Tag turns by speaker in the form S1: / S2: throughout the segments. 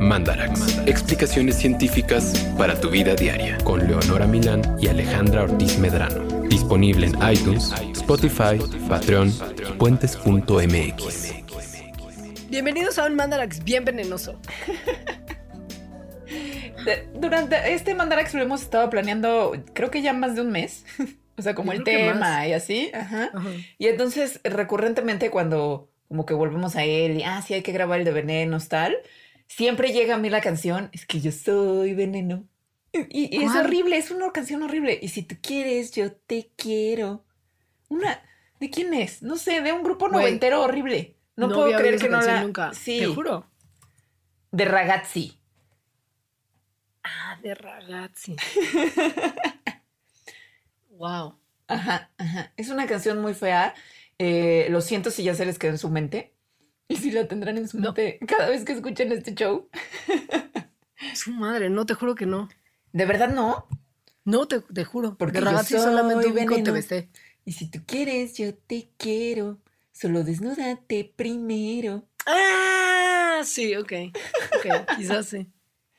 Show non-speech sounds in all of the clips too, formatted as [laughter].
S1: Mandarax. Explicaciones científicas para tu vida diaria. Con Leonora Milán y Alejandra Ortiz Medrano. Disponible en iTunes, Spotify, Patreon, puentes.mx.
S2: Bienvenidos a un Mandarax bien venenoso. [laughs]
S3: Durante este Mandarax lo hemos estado planeando, creo que ya más de un mes. [laughs] O sea, como
S2: Yo
S3: el tema y así. Ajá.
S2: Ajá.
S3: Y entonces, recurrentemente, cuando como que volvemos a él y, ah, sí, hay que grabar el de venenos, tal, siempre llega a mí la canción, es que yo soy veneno. Y, y es horrible, es una canción horrible. Y si tú quieres, yo te quiero. Una, ¿de quién es? No sé, de un grupo
S2: Güey,
S3: noventero horrible. No, puedo creer que no la...
S2: nunca.
S3: Sí,
S2: Te juro.
S3: de Ragazzi.
S2: Ah, de ragazzi. [laughs] wow.
S3: Ajá, ajá. Es una canción muy fea. Eh, lo siento si ya se les quedó en su mente. Y si la tendrán en su
S2: No.
S3: mente cada vez que escuchen este show.
S2: Su madre, no te juro que no.
S3: ¿De verdad no?
S2: No, te, te juro.
S3: Porque
S2: de
S3: yo
S2: solamente ubico
S3: veneno.
S2: TVC.
S3: Y si tú quieres, yo te quiero. Solo desnúdate primero.
S2: Ah, sí, ok. Ok, [laughs] quizás sí.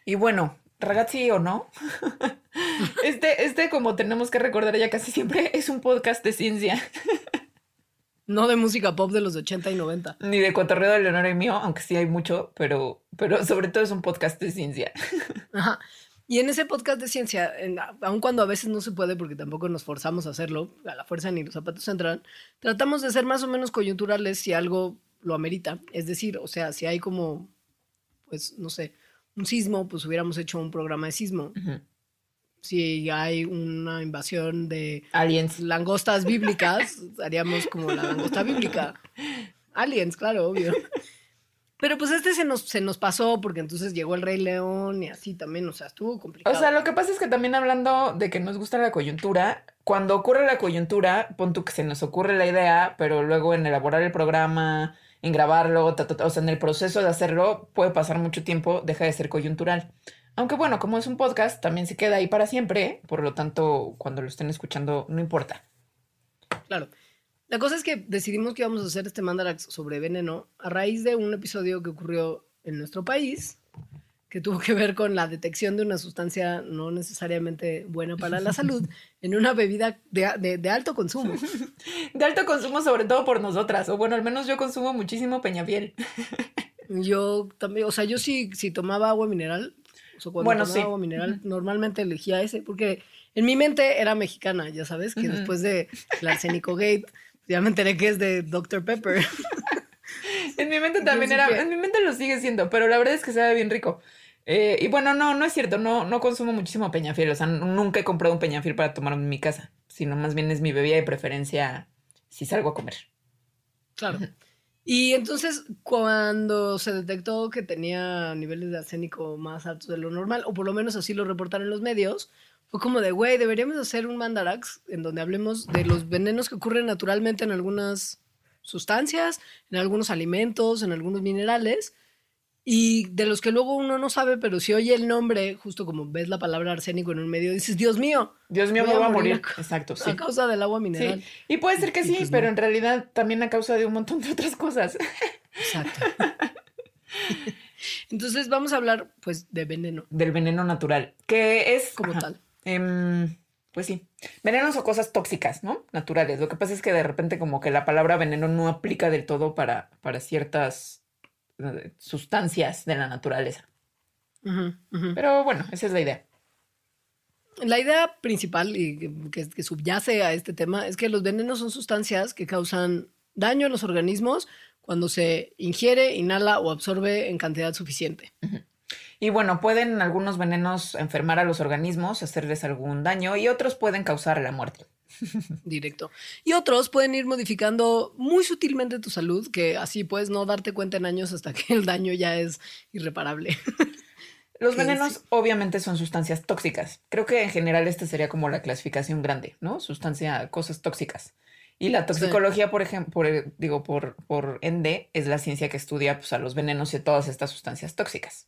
S3: Y bueno, ragazzi o no. [laughs] Este, este, como tenemos que recordar ya casi siempre, es un podcast de ciencia. [laughs]
S2: No de música pop de los 80 y 90.
S3: Ni de cotorreo de Leonora y mío, aunque sí hay mucho, pero, pero sobre todo es un podcast de ciencia. [laughs]
S2: Ajá. Y en ese podcast de ciencia, en- aun cuando a veces no se puede porque tampoco nos forzamos a hacerlo, a la fuerza ni los zapatos entran, tratamos de ser más o menos coyunturales si algo lo amerita. Es decir, o sea, si hay como, pues, no sé, un sismo, pues hubiéramos hecho un programa de sismo. Si hay una invasión de
S3: Aliens.
S2: langostas bíblicas, [laughs] haríamos como la langosta bíblica. [laughs] Aliens, claro, obvio. Pero pues este se nos, se nos pasó porque entonces llegó el Rey León y así también, o sea, estuvo complicado.
S3: O sea, lo que pasa es que también hablando de que nos gusta la coyuntura, cuando ocurre la coyuntura, pon tú que se nos ocurre la idea, pero luego en elaborar el programa, en grabarlo, ta, ta, ta, o sea, en el proceso de hacerlo, puede pasar mucho tiempo, deja de ser coyuntural. Aunque bueno, como es un podcast, también se queda ahí para siempre, por lo tanto, cuando lo estén escuchando, no importa.
S2: Claro. La cosa es que decidimos que íbamos a hacer este Mandarax sobre veneno a raíz de un episodio que ocurrió en nuestro país que tuvo que ver con la detección de una sustancia no necesariamente buena para la salud [laughs] en una bebida de, de- de alto consumo. [laughs]
S3: De alto consumo, sobre todo por nosotras, o bueno, al menos yo consumo muchísimo peñafiel.
S2: Yo también, o sea, yo sí, si tomaba agua mineral, o sea, cuando
S3: Bueno,
S2: tomaba
S3: sí.
S2: agua mineral, normalmente elegía ese, porque en mi mente era mexicana, ya sabes, que después de la arsénico gate, ya me enteré que es de Dr. Pepper. [laughs]
S3: En mi mente también era, en mi mente lo sigue siendo, pero la verdad es que sabe bien rico. Eh, y bueno, no, no es cierto, no, no consumo muchísimo peñafiel, o sea, nunca he comprado un peñafiel para tomar en mi casa, sino más bien es mi bebida de preferencia si salgo a comer.
S2: Claro. Y entonces, cuando se detectó que tenía niveles de arsénico más altos de lo normal, o por lo menos así lo reportaron los medios, fue como de, güey, deberíamos hacer un mandarax en donde hablemos de los venenos que ocurren naturalmente en algunas sustancias, en algunos alimentos, en algunos minerales, y de los que luego uno no sabe, pero si oye el nombre, justo como ves la palabra arsénico en un medio, dices, Dios mío,
S3: Dios mío, me voy a
S2: morir [laughs]
S3: Exacto, sí.
S2: a causa del agua mineral.
S3: Sí. Y puede ser que sí,
S2: pues
S3: pero
S2: no.
S3: en realidad también a causa de un montón de otras cosas.
S2: Exacto. [laughs] Entonces vamos a hablar pues de veneno
S3: Del veneno natural, que es...
S2: como
S3: ajá,
S2: tal.
S3: em, pues sí, venenos o cosas tóxicas, ¿no? Naturales. Lo que pasa es que de repente como que la palabra veneno no aplica del todo para, para ciertas sustancias de la naturaleza. Pero bueno, esa es la idea.
S2: La idea principal y que, subyace a este tema es que los venenos son sustancias que causan daño a los organismos cuando se ingiere, inhala o absorbe en cantidad suficiente.
S3: Y bueno, pueden algunos venenos enfermar a los organismos, hacerles algún daño y otros pueden causar la muerte. [laughs]
S2: Directo. Y otros pueden ir modificando muy sutilmente tu salud, que así puedes no darte cuenta en años hasta que el daño ya es irreparable.
S3: Los venenos
S2: sí.
S3: obviamente son sustancias tóxicas. Creo que en general esta sería como la clasificación grande, ¿no? Sustancia, cosas tóxicas. Y la toxicología, por ejemplo, por, digo, por, por ende, es la ciencia que estudia pues, a los venenos y a todas estas sustancias tóxicas.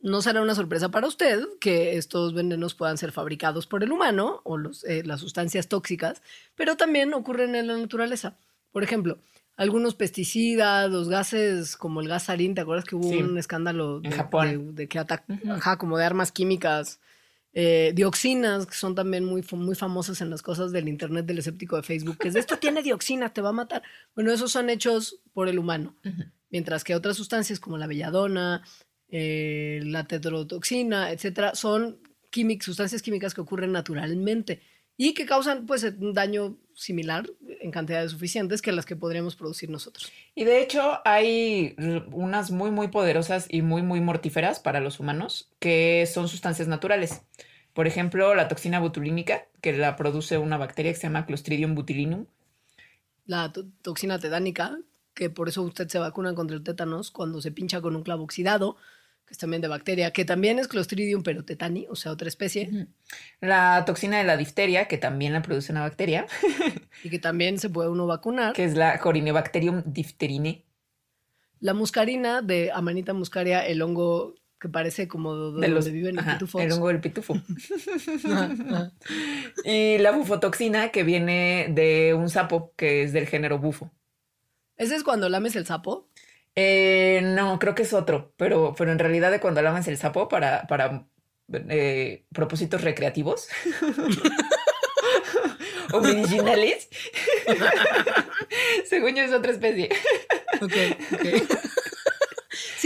S2: No será una sorpresa para usted que estos venenos puedan ser fabricados por el humano o los, eh, las sustancias tóxicas, pero también ocurren en la naturaleza. Por ejemplo, algunos pesticidas, los gases como el gas sarín, ¿te acuerdas que hubo
S3: Sí.
S2: un escándalo
S3: En
S2: de,
S3: Japón.
S2: de, de que ataca,
S3: Ujú.
S2: ajá, como de armas químicas, eh, dioxinas, que son también muy, muy famosas en las cosas del internet del escéptico de Facebook, que es de esto tiene dioxina, te va a matar. Bueno, esos son hechos por el humano, mientras que otras sustancias como la belladona, eh, la tetrodotoxina, etcétera, son químic- sustancias químicas que ocurren naturalmente y que causan pues un daño similar en cantidades suficientes que las que podríamos producir nosotros.
S3: Y de hecho hay unas muy, muy poderosas y muy, muy mortíferas para los humanos que son sustancias naturales. Por ejemplo, la toxina botulínica, que la produce una bacteria que se llama Clostridium botulinum.
S2: La to- toxina tetánica, que por eso usted se vacuna contra el tétanos cuando se pincha con un clavo oxidado, que es también de bacteria, que también es Clostridium pero tetani, o sea, otra especie.
S3: La toxina de la difteria, que también la produce una bacteria, [laughs]
S2: y que también se puede uno vacunar.
S3: que es la Corinebacterium diphterinae.
S2: La muscarina de Amanita muscaria, el hongo que parece como de,
S3: De
S2: donde
S3: los,
S2: viven los pitufos.
S3: el hongo del pitufo. [laughs]
S2: Ajá, ajá.
S3: Y la bufotoxina, que viene de un sapo, que es del género bufo.
S2: Ese es cuando lames el sapo.
S3: Eh, no, creo que es otro, pero, pero en realidad de cuando lamas el sapo para, para eh, propósitos recreativos [laughs] o medicinales, [laughs] según yo es otra especie.
S2: Ok, ok.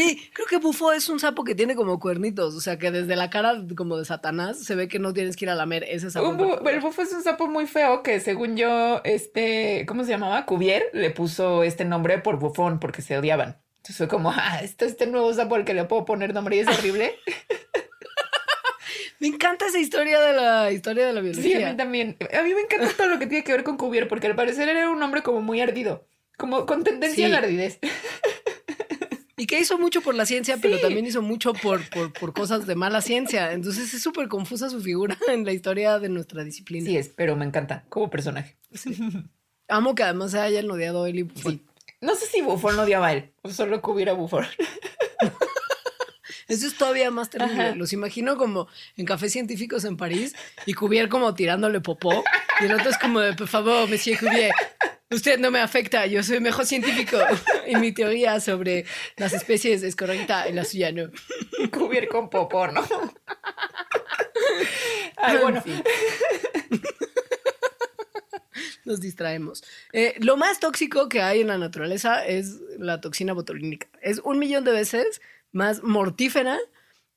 S2: Sí, creo que bufo es un sapo que tiene como cuernitos, o sea que desde la cara como de Satanás se ve que no tienes que ir a lamer ese sapo.
S3: Bu- el bufo es un sapo muy feo que según yo, este, ¿cómo se llamaba? Cuvier le puso este nombre por bufón porque se odiaban. Entonces fue como, ah, este, este nuevo sapo al que le puedo poner nombre y es horrible. [laughs]
S2: Me encanta esa historia de la historia de la
S3: Sí, a
S2: biología.
S3: mí también. A mí me encanta todo lo que tiene que ver con Cuvier, porque al parecer era un hombre como muy ardido, como con tendencia
S2: Sí.
S3: a la ardidez. [laughs]
S2: Y que hizo mucho por la ciencia, pero también hizo mucho por, por, por cosas de mala ciencia. Entonces es súper confusa su figura [laughs] en la historia de nuestra disciplina.
S3: Sí es, pero me encanta como personaje.
S2: Amo que además se hayan odiado él y Buffon.
S3: Sí. No sé si lo odiaba a él, o solo Cuvier a Bufón.
S2: Eso es todavía más terrible.
S3: Ajá.
S2: Los imagino como en cafés científicos en París y Cuvier como tirándole popó. Y el otro es como de, por favor, monsieur Cuvier, usted no me afecta, yo soy mejor científico. [laughs] Y mi teoría sobre las especies es correcta y la suya no.
S3: Cuvier con popó, ¿no? [laughs] Ay, bueno.
S2: En fin. Nos distraemos. Eh, lo más tóxico que hay en la naturaleza es la toxina botulínica. Es un millón de veces más mortífera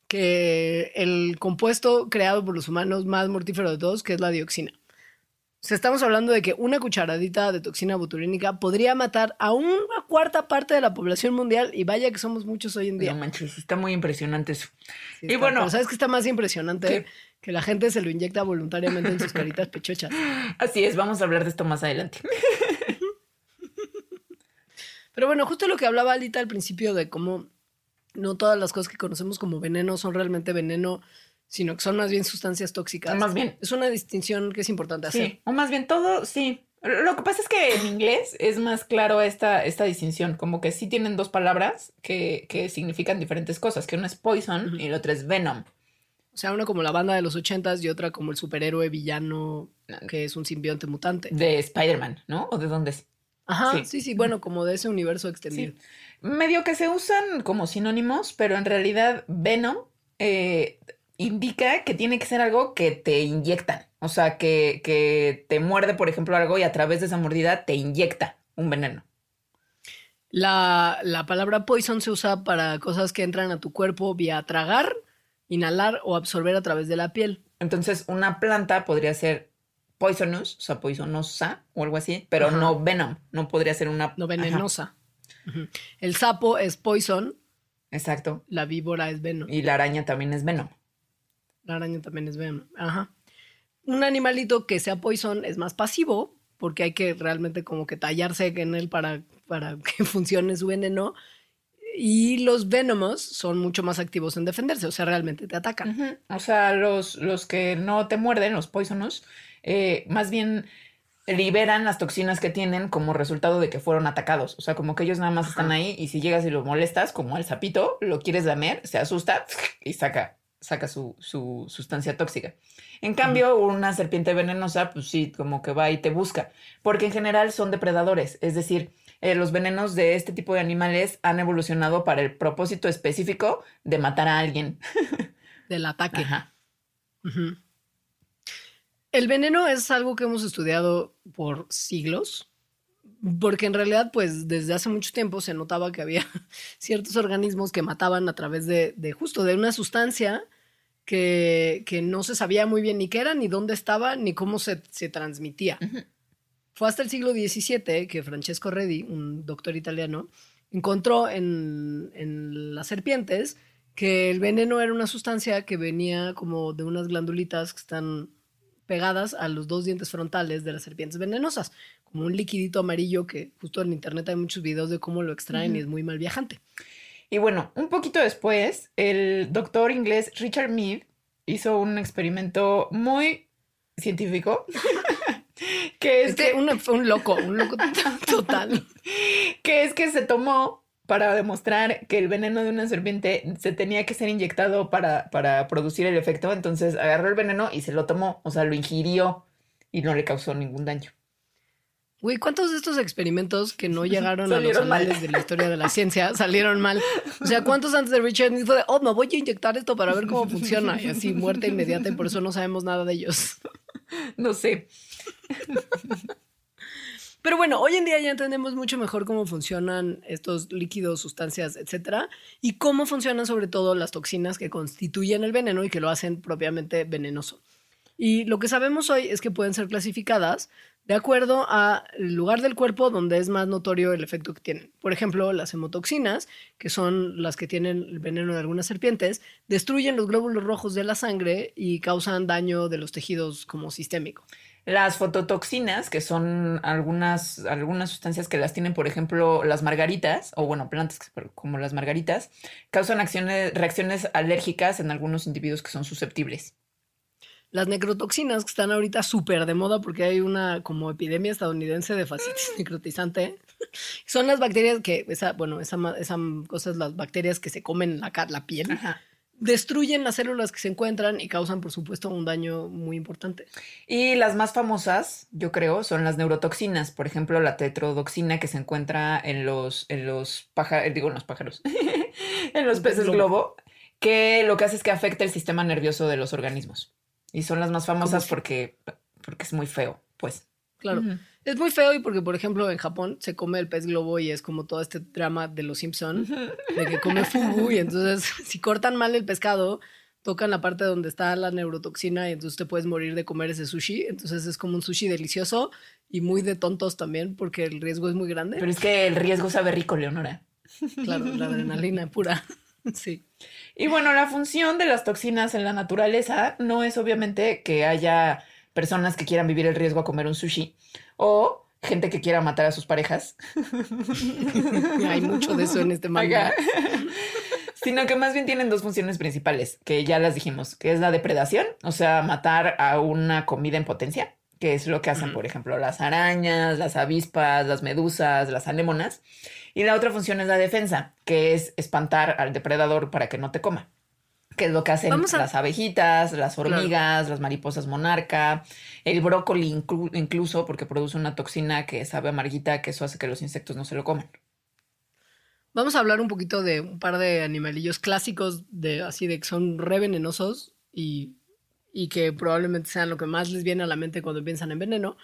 S2: que el compuesto creado por los humanos más mortífero de todos, que es la dioxina. O sea, estamos hablando de que una cucharadita de toxina botulínica podría matar a una cuarta parte de la población mundial y vaya que somos muchos hoy en día.
S3: No manches, está muy impresionante eso.
S2: Sí,
S3: y
S2: está-
S3: bueno-
S2: pero ¿sabes qué está más impresionante?
S3: ¿Qué?
S2: Que la gente se lo inyecta voluntariamente en sus [laughs] caritas pechochas.
S3: Así es, vamos a hablar de esto más adelante. [laughs]
S2: Pero bueno, justo lo que hablaba Alita al principio de cómo no todas las cosas que conocemos como veneno son realmente veneno, sino que son más bien sustancias tóxicas.
S3: Más bien.
S2: Es una distinción que es importante hacer.
S3: Sí, o más bien todo, sí. Lo que pasa es que en inglés es más claro esta, esta distinción, como que sí tienen dos palabras que, que significan diferentes cosas, que una es poison
S2: Ujú.
S3: y la otra es venom.
S2: O sea, una como la banda de los ochentas y otra como el superhéroe villano que es un simbionte mutante.
S3: De Spider-Man, ¿no? ¿O de dónde es?
S2: Ajá,
S3: Sí.
S2: sí, sí, bueno, como de ese universo extendido.
S3: Sí. Medio que se usan como sinónimos, pero en realidad venom eh, indica que tiene que ser algo que te inyectan. O sea, que, que te muerde, por ejemplo, algo y a través de esa mordida te inyecta un veneno.
S2: La, la palabra poison se usa para cosas que entran a tu cuerpo vía tragar, inhalar o absorber a través de la piel.
S3: Entonces, una planta podría ser poisonous, o sea, poisonosa o algo así, pero
S2: Ajá.
S3: no venom. No podría ser una.
S2: no venenosa. El sapo es poison,
S3: exacto.
S2: la víbora es venom,
S3: Y la araña también es venom.
S2: La araña también es venom. Ajá. Un animalito que sea poison es más pasivo, porque hay que realmente como que tallarse en él para, para [laughs] que funcione su veneno. Y los venomos son mucho más activos en defenderse, o sea, realmente te atacan.
S3: O sea, los, los que no te muerden, los poisonous, eh, más bien liberan las toxinas que tienen como resultado de que fueron atacados. O sea, como que ellos nada más están ahí y si llegas y lo molestas, como el sapito, lo quieres lamer, se asusta y saca, saca su, su sustancia tóxica. En cambio, una serpiente venenosa, pues sí, como que va y te busca, porque en general son depredadores, es decir, eh, los venenos de este tipo de animales han evolucionado para el propósito específico de matar a alguien. [laughs]
S2: Del ataque.
S3: Ajá.
S2: El veneno es algo que hemos estudiado por siglos, porque en realidad, pues desde hace mucho tiempo se notaba que había [laughs] ciertos organismos que mataban a través de, de justo de una sustancia que, que no se sabía muy bien ni qué era, ni dónde estaba, ni cómo se, se transmitía. Fue hasta el siglo XVII que Francesco Redi, un doctor italiano, encontró en, en las serpientes que el veneno era una sustancia que venía como de unas glandulitas que están pegadas a los dos dientes frontales de las serpientes venenosas, como un liquidito amarillo que justo en internet hay muchos videos de cómo lo extraen y es muy mal viajante.
S3: Y bueno, un poquito después, el doctor inglés Richard Mead hizo un experimento muy científico. [laughs] que es
S2: Este,
S3: que,
S2: un, fue un loco, un loco [laughs] total.
S3: que es que se tomó para demostrar que el veneno de una serpiente se tenía que ser inyectado para, para producir el efecto. Entonces agarró el veneno y se lo tomó, o sea, lo ingirió y no le causó ningún daño.
S2: Güey, ¿cuántos de estos experimentos que no [laughs] llegaron a los
S3: Salieron mal.
S2: anales de la historia de la [laughs] ciencia salieron mal? O sea, ¿cuántos antes de Richard Nixon de, oh, me voy a inyectar esto para ver cómo funciona? Y así, muerte inmediata, y por eso no sabemos nada de ellos. [laughs]
S3: No sé.
S2: Pero bueno, hoy en día ya entendemos mucho mejor cómo funcionan estos líquidos, sustancias, etcétera, y cómo funcionan sobre todo las toxinas que constituyen el veneno y que lo hacen propiamente venenoso. Y lo que sabemos hoy es que pueden ser clasificadas de acuerdo al lugar del cuerpo donde es más notorio el efecto que tienen. Por ejemplo, las hemotoxinas, que son las que tienen el veneno de algunas serpientes, destruyen los glóbulos rojos de la sangre y causan daño de los tejidos como sistémico.
S3: Las fototoxinas, que son algunas, algunas sustancias que las tienen, por ejemplo, las margaritas, o bueno, plantas como las margaritas, causan acciones, reacciones alérgicas en algunos individuos que son susceptibles.
S2: Las necrotoxinas que están ahorita súper de moda porque hay una como epidemia estadounidense de fascitis necrotizante. Son las bacterias que, esa, bueno, esa, esa cosa es las bacterias que se comen la, la piel.
S3: Ajá.
S2: Destruyen las células que se encuentran y causan, por supuesto, un daño muy importante.
S3: Y las más famosas, yo creo, son las neurotoxinas. Por ejemplo, la tetrodoxina que se encuentra en los, en los pájaros, digo, en los pájaros, [laughs] en los peces
S2: globo.
S3: globo, que lo que hace es que afecta el sistema nervioso de los organismos. Y son las más famosas porque, porque es muy feo, pues.
S2: Claro. Es muy feo y porque, por ejemplo, en Japón se come el pez globo y es como todo este drama de los Simpson de que come fugu y entonces [laughs] si cortan mal el pescado, tocan la parte donde está la neurotoxina y entonces te puedes morir de comer ese sushi. Entonces es como un sushi delicioso y muy de tontos también porque el riesgo es muy grande.
S3: Pero es que el riesgo sabe rico, Leonora.
S2: claro, la adrenalina pura. [laughs] sí.
S3: Y bueno, la función de las toxinas en la naturaleza no es obviamente que haya personas que quieran vivir el riesgo a comer un sushi o gente que quiera matar a sus parejas. [laughs]
S2: Hay mucho de eso en este manga.
S3: Sino que más bien tienen dos funciones principales, que ya las dijimos, que es la depredación, o sea, matar a una comida en potencia, que es lo que hacen, por ejemplo, las arañas, las avispas, las medusas, las anémonas. Y la otra función es la defensa, que es espantar al depredador para que no te coma. Que es lo que hacen
S2: Vamos a-
S3: las abejitas, las
S2: Claro.
S3: hormigas, las mariposas monarca, el brócoli inclu- incluso, porque produce una toxina que sabe amarguita, que eso hace que los insectos no se lo coman.
S2: Vamos a hablar un poquito de un par de animalillos clásicos de así de que son re venenosos y, y que probablemente sean lo que más les viene a la mente cuando piensan en veneno,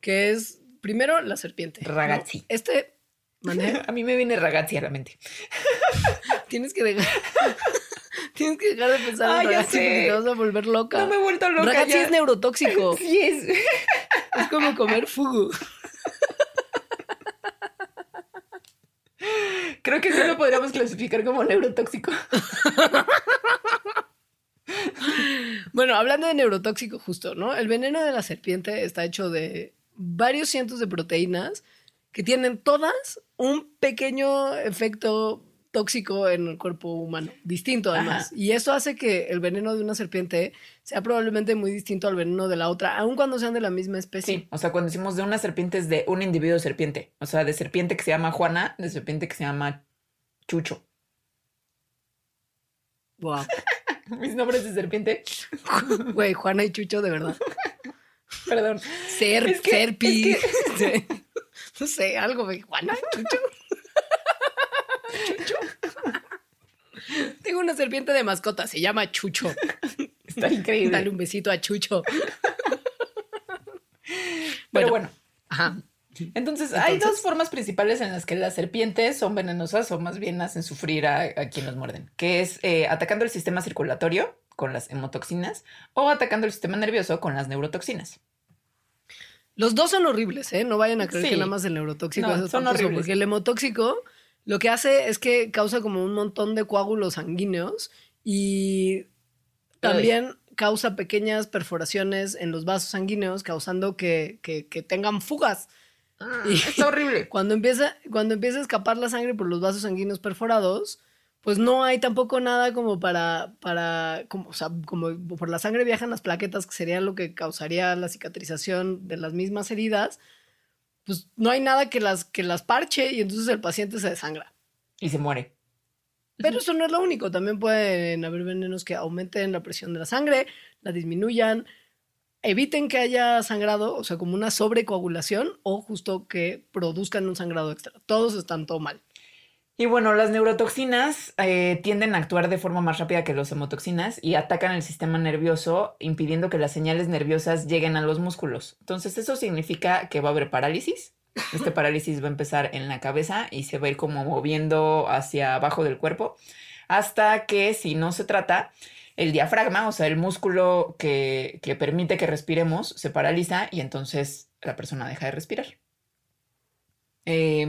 S2: que es primero la serpiente. ¿no?
S3: Ragazzi.
S2: Este, ¿mandé? [laughs]
S3: A mí me viene ragazzi a la mente. [laughs]
S2: tienes que dejar [laughs] tienes que dejar de pensar
S3: Ah,
S2: en ragazzi
S3: sé.
S2: porque te vas a volver loca.
S3: No me he vuelto loca
S2: ragazzi
S3: ya.
S2: es neurotóxico. [laughs]
S3: Sí es.
S2: es como comer fugu.
S3: Creo que sí lo podríamos clasificar como neurotóxico.
S2: Bueno, hablando de neurotóxico justo, ¿no? El veneno de la serpiente está hecho de varios cientos de proteínas que tienen todas un pequeño efecto tóxico en el cuerpo humano, distinto además.
S3: Ajá.
S2: Y eso hace que el veneno de una serpiente sea probablemente muy distinto al veneno de la otra, aun cuando sean de la misma especie.
S3: Sí, o sea, cuando decimos de una serpiente es de un individuo de serpiente. O sea, de serpiente que se llama Juana, de serpiente que se llama Chucho.
S2: Wow. [laughs]
S3: Mis nombres de serpiente.
S2: Güey, Juana y Chucho, de verdad.
S3: Perdón.
S2: Ser,
S3: Es que-
S2: Serpi. [laughs] Sí. No sé, algo de Juana, Chucho. [laughs] Chucho. [laughs] Tengo una serpiente de mascota, se llama Chucho. [laughs]
S3: Está increíble.
S2: Dale un besito a Chucho. [laughs]
S3: Pero bueno,
S2: Ajá.
S3: entonces, hay dos formas principales en las que las serpientes son venenosas o más bien hacen sufrir a, a quien los muerden, que es eh, atacando el sistema circulatorio con las hemotoxinas o atacando el sistema nervioso con las neurotoxinas.
S2: Los dos son horribles, ¿eh? No vayan a creer
S3: Sí.
S2: que nada más el neurotóxico
S3: No,
S2: es
S3: son horribles.
S2: Porque el hemotóxico lo que hace es que causa como un montón de coágulos sanguíneos y también causa pequeñas perforaciones en los vasos sanguíneos, causando que, que- que tengan fugas. Y-
S3: Está horrible. [laughs]
S2: Cuando empieza, cuando empieza a escapar la sangre por los vasos sanguíneos perforados, pues no hay tampoco nada como para, para, como, o sea, como por la sangre viajan las plaquetas, que sería lo que causaría la cicatrización de las mismas heridas, pues no hay nada que las, que las parche y entonces el paciente se desangra.
S3: Y se muere.
S2: Pero eso no es lo único, también pueden haber venenos que aumenten la presión de la sangre, la disminuyan, eviten que haya sangrado, o sea, como una sobrecoagulación o justo que produzcan un sangrado extra. Todos están todo mal.
S3: Y bueno, las neurotoxinas eh, tienden a actuar de forma más rápida que los hemotoxinas y atacan el sistema nervioso, impidiendo que las señales nerviosas lleguen a los músculos. Entonces, eso significa que va a haber parálisis. Este parálisis va a empezar en la cabeza y se va a ir como moviendo hacia abajo del cuerpo, hasta que si no se trata, el diafragma, o sea, el músculo que, que permite que respiremos, se paraliza y entonces la persona deja de respirar. Sí.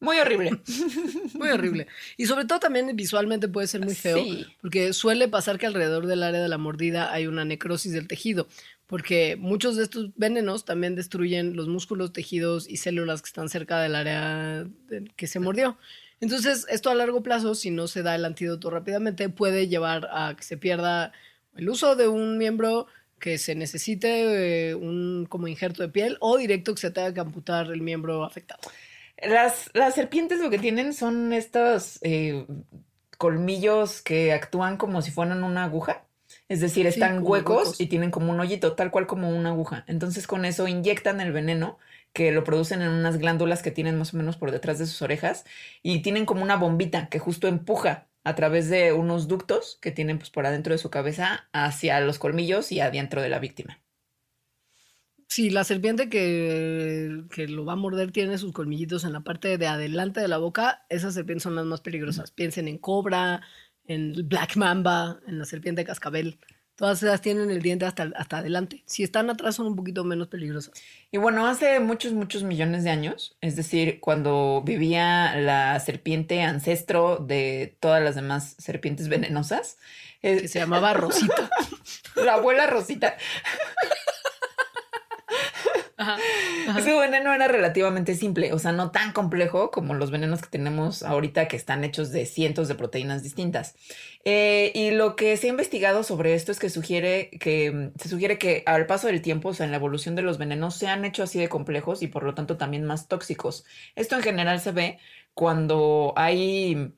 S3: Muy horrible. [laughs]
S2: Muy horrible. Y sobre todo también visualmente puede ser muy feo,
S3: Sí.
S2: porque suele pasar que alrededor del área de la mordida hay una necrosis del tejido, porque muchos de estos venenos también destruyen los músculos, tejidos y células que están cerca del área que se mordió. Entonces, esto a largo plazo, si no se da el antídoto rápidamente, puede llevar a que se pierda el uso de un miembro que se necesite eh, un como injerto de piel o directo que se tenga que amputar el miembro afectado.
S3: Las, las serpientes lo que tienen son estos eh, colmillos que actúan como si fueran una aguja. Es decir, están huecos,
S2: huecos.
S3: y tienen como un hoyito, tal cual como una aguja. Entonces con eso inyectan el veneno que lo producen en unas glándulas que tienen más o menos por detrás de sus orejas y tienen como una bombita que justo empuja a través de unos ductos que tienen pues por adentro de su cabeza hacia los colmillos y adentro de la víctima.
S2: Sí, la serpiente que, que lo va a morder tiene sus colmillitos en la parte de adelante de la boca. Esas serpientes son las más peligrosas. Piensen en cobra, en black mamba, en la serpiente de cascabel. Todas esas tienen el diente hasta, hasta adelante. Si están atrás son un poquito menos peligrosas.
S3: Y bueno, hace muchos, muchos millones de años, es decir, cuando vivía la serpiente ancestro de todas las demás serpientes venenosas, eh,
S2: Que se llamaba Rosita. [laughs]
S3: la abuela Rosita,
S2: Ajá.
S3: ese veneno era relativamente simple, o sea, no tan complejo como los venenos que tenemos ahorita que están hechos de cientos de proteínas distintas. Eh, y lo que se ha investigado sobre esto es que sugiere que se sugiere que al paso del tiempo, o sea, en la evolución de los venenos, se han hecho así de complejos y por lo tanto también más tóxicos. Esto en general se ve cuando hay,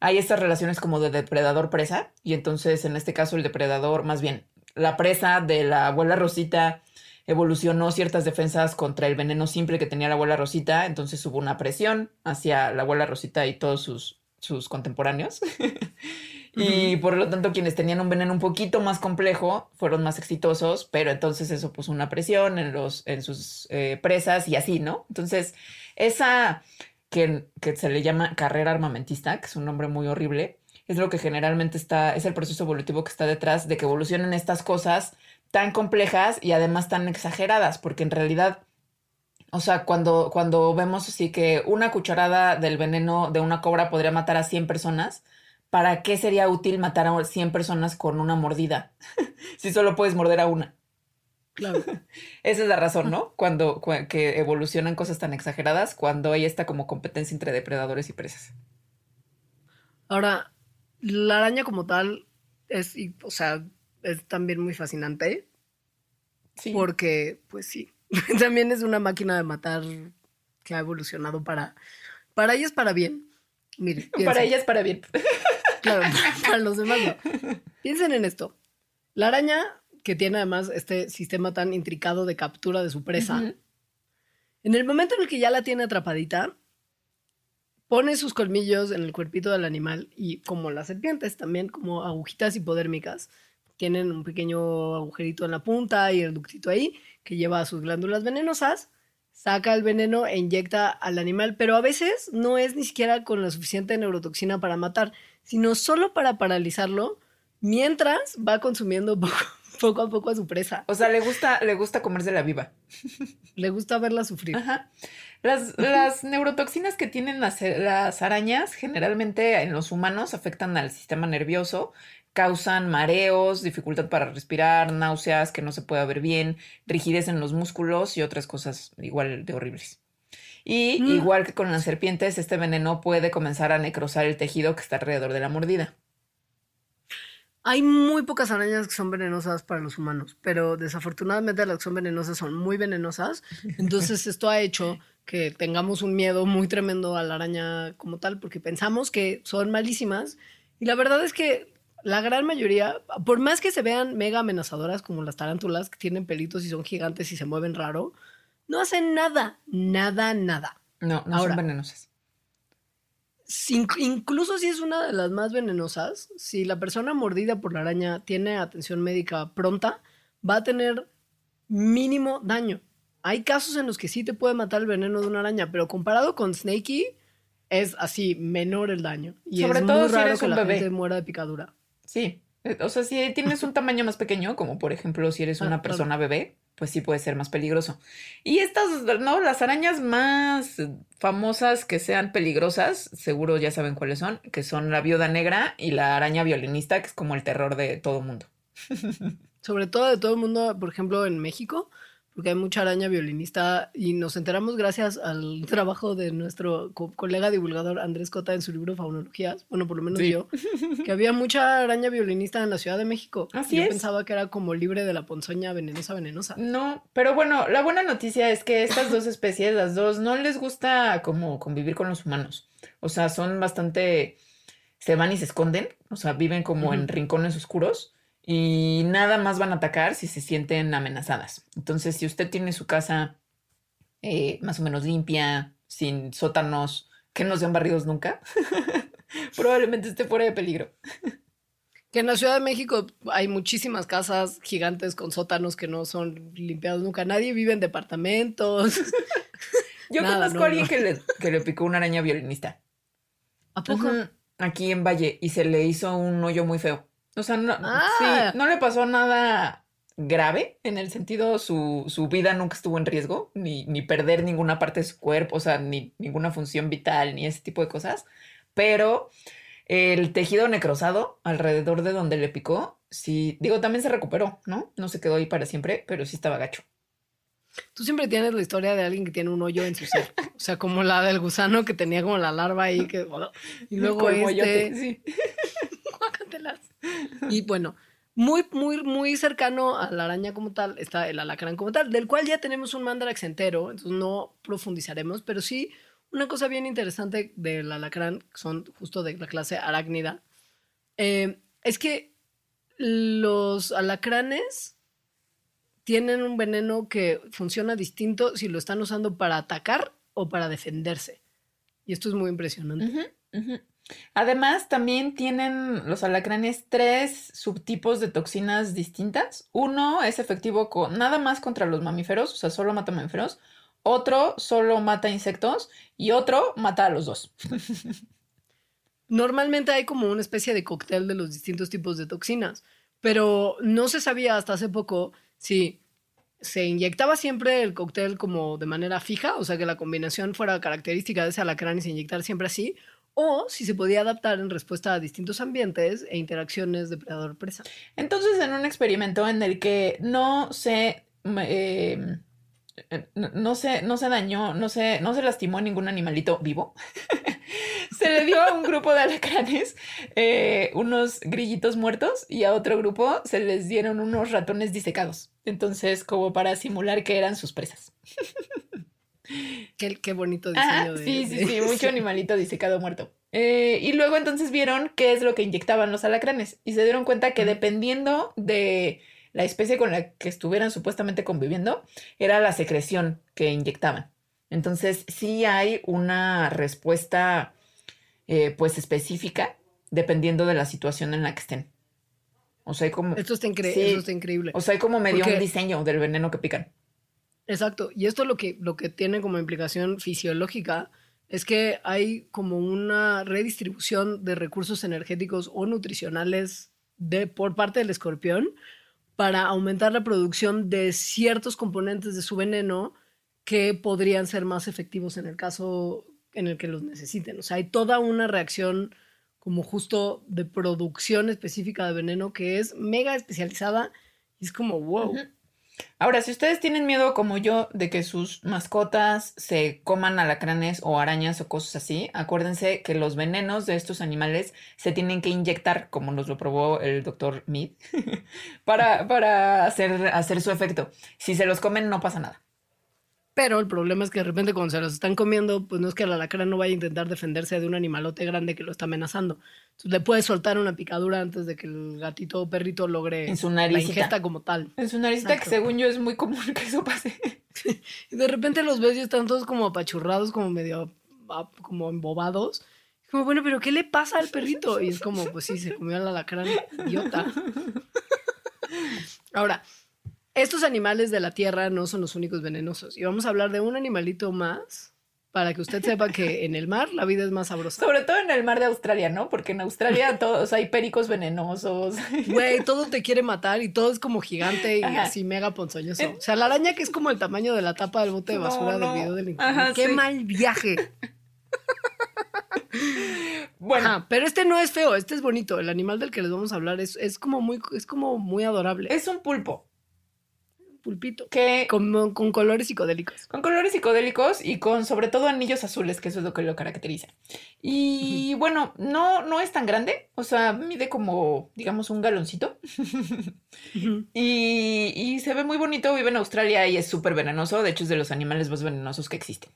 S3: hay estas relaciones como de depredador-presa y entonces en este caso el depredador, más bien la presa de la abuela Rosita evolucionó ciertas defensas contra el veneno simple que tenía la abuela Rosita, entonces hubo una presión hacia la abuela Rosita y todos sus, sus contemporáneos. [laughs] y por lo tanto quienes tenían un veneno un poquito más complejo fueron más exitosos, pero entonces eso puso una presión en, los, en sus eh, presas y así, ¿no? Entonces esa que, que se le llama carrera armamentista, que es un nombre muy horrible, es lo que generalmente está, es el proceso evolutivo que está detrás de que evolucionen estas cosas tan complejas y además tan exageradas, porque en realidad, o sea, cuando, cuando vemos así que una cucharada del veneno de una cobra podría matar a 100 personas, ¿para qué sería útil matar a 100 personas con una mordida? [laughs] si solo puedes morder a una.
S2: Claro. [laughs]
S3: Esa es la razón, ¿no? Cuando cua- que evolucionan cosas tan exageradas, cuando hay esta como competencia entre depredadores y presas.
S2: Ahora, la araña como tal es, o sea, es también muy fascinante
S3: Sí.
S2: porque, pues sí, [laughs] también es una máquina de matar que ha evolucionado para, para ella es para bien.
S3: Para ellas, para bien. [laughs] [laughs]
S2: Claro, para los demás no. Piensen en esto. La araña, que tiene además este sistema tan intricado de captura de su presa. En el momento en el que ya la tiene atrapadita, pone sus colmillos en el cuerpito del animal y como las serpientes también, como agujitas hipodérmicas, tienen un pequeño agujerito en la punta y el ductito ahí que lleva a sus glándulas venenosas, saca el veneno e inyecta al animal, pero a veces no es ni siquiera con la suficiente neurotoxina para matar, sino solo para paralizarlo mientras va consumiendo [laughs] poco, poco a poco a su presa.
S3: O sea, le gusta, le gusta comerse la viva.
S2: Le gusta verla sufrir.
S3: Ajá. Las, las neurotoxinas que tienen las, las arañas generalmente en los humanos afectan al sistema nervioso, causan mareos, dificultad para respirar, náuseas, que no se pueda ver bien, rigidez en los músculos y otras cosas igual de horribles. Y
S2: Mm.
S3: igual que con las serpientes, este veneno puede comenzar a necrosar el tejido que está alrededor de la mordida.
S2: Hay muy pocas arañas que son venenosas para los humanos, pero desafortunadamente las que son venenosas son muy venenosas. [laughs] Entonces esto ha hecho que tengamos un miedo muy tremendo a la araña como tal, porque pensamos que son malísimas. Y la verdad es que la gran mayoría, por más que se vean mega amenazadoras como las tarántulas, que tienen pelitos y son gigantes y se mueven raro, no hacen nada, nada, nada.
S3: No, no
S2: Ahora.
S3: son venenosas.
S2: Si- incluso si es una de las más venenosas, si la persona mordida por la araña tiene atención médica pronta, va a tener mínimo daño. Hay casos en los que sí te puede matar el veneno de una araña, pero comparado con Snakey, es así, menor el daño. Y
S3: Sobre
S2: es
S3: todo
S2: muy
S3: si
S2: raro
S3: eres
S2: que
S3: un
S2: la
S3: bebé.
S2: gente muera de picadura.
S3: Sí. Eh, O sea, si tienes un tamaño más pequeño, como por ejemplo si eres
S2: Ah,
S3: una persona bebé, pues sí puede ser más peligroso. Y estas, no, las arañas más famosas que sean peligrosas, seguro ya saben cuáles son, que son la viuda negra y la araña violinista, que es como el terror de todo mundo. [laughs]
S2: Sobre todo de todo el mundo, por ejemplo, en México, porque hay mucha araña violinista y nos enteramos gracias al [laughs] trabajo de nuestro co- colega divulgador Andrés Cota en su libro Faunologías, bueno, por lo menos
S3: Sí.
S2: yo, [laughs] que había mucha araña violinista en la Ciudad de México.
S3: Así
S2: yo
S3: es.
S2: pensaba que era como libre de la ponzoña venenosa venenosa.
S3: No, pero bueno, la buena noticia es que estas dos especies, las dos, no les gusta como convivir con los humanos. O sea, son bastante, se van y se esconden, o sea, viven como en rincones oscuros y nada más van a atacar si se sienten amenazadas. Entonces, si usted tiene su casa eh, más o menos limpia, sin sótanos, que no sean barridos nunca, [laughs] probablemente esté fuera de peligro.
S2: Que en la Ciudad de México hay muchísimas casas gigantes con sótanos que no son limpiados nunca. Nadie vive en departamentos. [laughs]
S3: Yo
S2: Nada,
S3: conozco
S2: no,
S3: a alguien
S2: no.
S3: que le, que le picó una araña violinista.
S2: ¿A poco?
S3: Aquí en Valle y se le hizo un hoyo muy feo. O sea, no,
S2: Ah.
S3: sí, no le pasó nada grave, en el sentido su, su vida nunca estuvo en riesgo, ni, ni perder ninguna parte de su cuerpo, o sea, ni ninguna función vital, ni ese tipo de cosas. Pero el tejido necrosado alrededor de donde le picó, sí, digo, también se recuperó, ¿no? No se quedó ahí para siempre, pero sí estaba gacho.
S2: Tú siempre tienes la historia de alguien que tiene un hoyo en su ser. O sea, como la del gusano que tenía como la larva ahí que... [laughs] Y luego este...
S3: sí.
S2: Y bueno, muy, muy, muy cercano a la araña como tal está el alacrán como tal, del cual ya tenemos un mandarax entero, entonces no profundizaremos, pero sí una cosa bien interesante del alacrán, que son justo de la clase arácnida, eh, es que los alacranes tienen un veneno que funciona distinto si lo están usando para atacar o para defenderse. Y esto es muy impresionante.
S3: Ujú, ujú. Además, también tienen los alacranes tres subtipos de toxinas distintas. Uno es efectivo con nada más contra los mamíferos, o sea, solo mata mamíferos. Otro solo mata insectos y otro mata a los dos. [laughs]
S2: Normalmente hay como una especie de cóctel de los distintos tipos de toxinas, pero no se sabía hasta hace poco si se inyectaba siempre el cóctel como de manera fija, o sea que la combinación fuera característica de ese alacrán y se inyectara siempre así, o si se podía adaptar en respuesta a distintos ambientes e interacciones depredador-presa.
S3: Entonces, en un experimento en el que no se, no, no se, no se dañó, no se, no se lastimó ningún animalito vivo, [laughs] se le dio a un grupo de alacranes eh, unos grillitos muertos y a otro grupo se les dieron unos ratones disecados. Entonces, como para simular que eran sus presas. [laughs]
S2: Qué, qué bonito diseño
S3: Ah,
S2: de-
S3: sí, sí,
S2: de-
S3: sí, mucho animalito disecado muerto. Eh, y luego entonces vieron qué es lo que inyectaban los alacranes y se dieron cuenta que dependiendo de la especie con la que estuvieran supuestamente conviviendo, era la secreción que inyectaban. Entonces, sí hay una respuesta, eh, pues, específica, dependiendo de la situación en la que estén. O sea, hay como...
S2: Esto está, incre-
S3: Sí.
S2: eso está increíble.
S3: O sea, hay como medio
S2: Porque-
S3: un diseño del veneno que pican.
S2: Exacto. Y esto lo que, lo que tiene como implicación fisiológica es que hay como una redistribución de recursos energéticos o nutricionales de, por parte del escorpión para aumentar la producción de ciertos componentes de su veneno que podrían ser más efectivos en el caso en el que los necesiten. O sea, hay toda una reacción como justo de producción específica de veneno que es mega especializada y es como, wow.
S3: Ahora, si ustedes tienen miedo, como yo, de que sus mascotas se coman alacranes o arañas o cosas así, acuérdense que los venenos de estos animales se tienen que inyectar, como nos lo probó el doctor Mead, [laughs] para, para hacer, hacer su efecto. Si se los comen, no pasa nada.
S2: Pero el problema es que de repente cuando se los están comiendo, pues no es que el alacrán no vaya a intentar defenderse de un animalote grande que lo está amenazando. Entonces le puede soltar una picadura antes de que el gatito o perrito logre
S3: En su
S2: la ingesta como tal.
S3: En su naricita, que
S2: Exacto.
S3: según yo es muy común que eso pase. [laughs]
S2: Y de repente los ves y están todos como apachurrados, como medio ah, como embobados. Como, bueno, pero ¿qué le pasa al perrito? Y es como, pues sí, se comió al alacrán, idiota. [laughs] Ahora, estos animales de la tierra no son los únicos venenosos. Y vamos a hablar de un animalito más para que usted sepa que en el mar la vida es más sabrosa.
S3: Sobre todo en el mar de Australia, ¿no? Porque en Australia todos hay pericos venenosos.
S2: Güey, todo te quiere matar y todo es como gigante y
S3: Ajá.
S2: así mega ponzoñoso. O sea, la araña que es como el tamaño de la tapa del bote de
S3: No,
S2: basura
S3: no.
S2: del video del
S3: Ajá,
S2: ¡Qué
S3: sí.
S2: mal viaje!
S3: Bueno,
S2: Ajá, pero este no es feo, este es bonito. El animal del que les vamos a hablar es, es como muy es como muy adorable.
S3: es un pulpo
S2: pulpito.
S3: que
S2: Con, con colores psicodélicos.
S3: Con colores psicodélicos y con sobre todo anillos azules, que eso es lo que lo caracteriza. Y bueno, no, no es tan grande, o sea, mide como, digamos, un galoncito. Y, y se ve muy bonito, vive en Australia y es súper venenoso, de hecho es de los animales más venenosos que existen.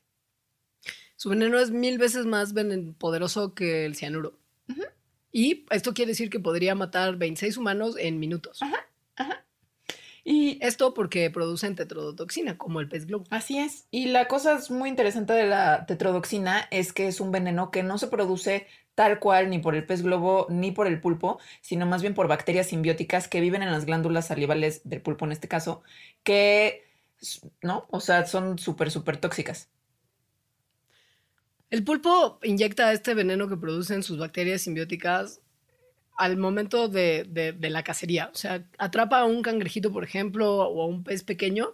S2: Su veneno es mil veces más poderoso que el cianuro. Y esto quiere decir que podría matar 26 humanos en minutos.
S3: Y
S2: Esto porque producen tetrodotoxina, como el pez globo.
S3: Así es. Y la cosa es muy interesante de la tetrodoxina es que es un veneno que no se produce tal cual ni por el pez globo ni por el pulpo, sino más bien por bacterias simbióticas que viven en las glándulas salivales del pulpo en este caso, que, ¿no? O sea, son súper, súper tóxicas.
S2: El pulpo inyecta este veneno que producen sus bacterias simbióticas al momento de, de- de la cacería. O sea, atrapa a un cangrejito, por ejemplo, o a un pez pequeño,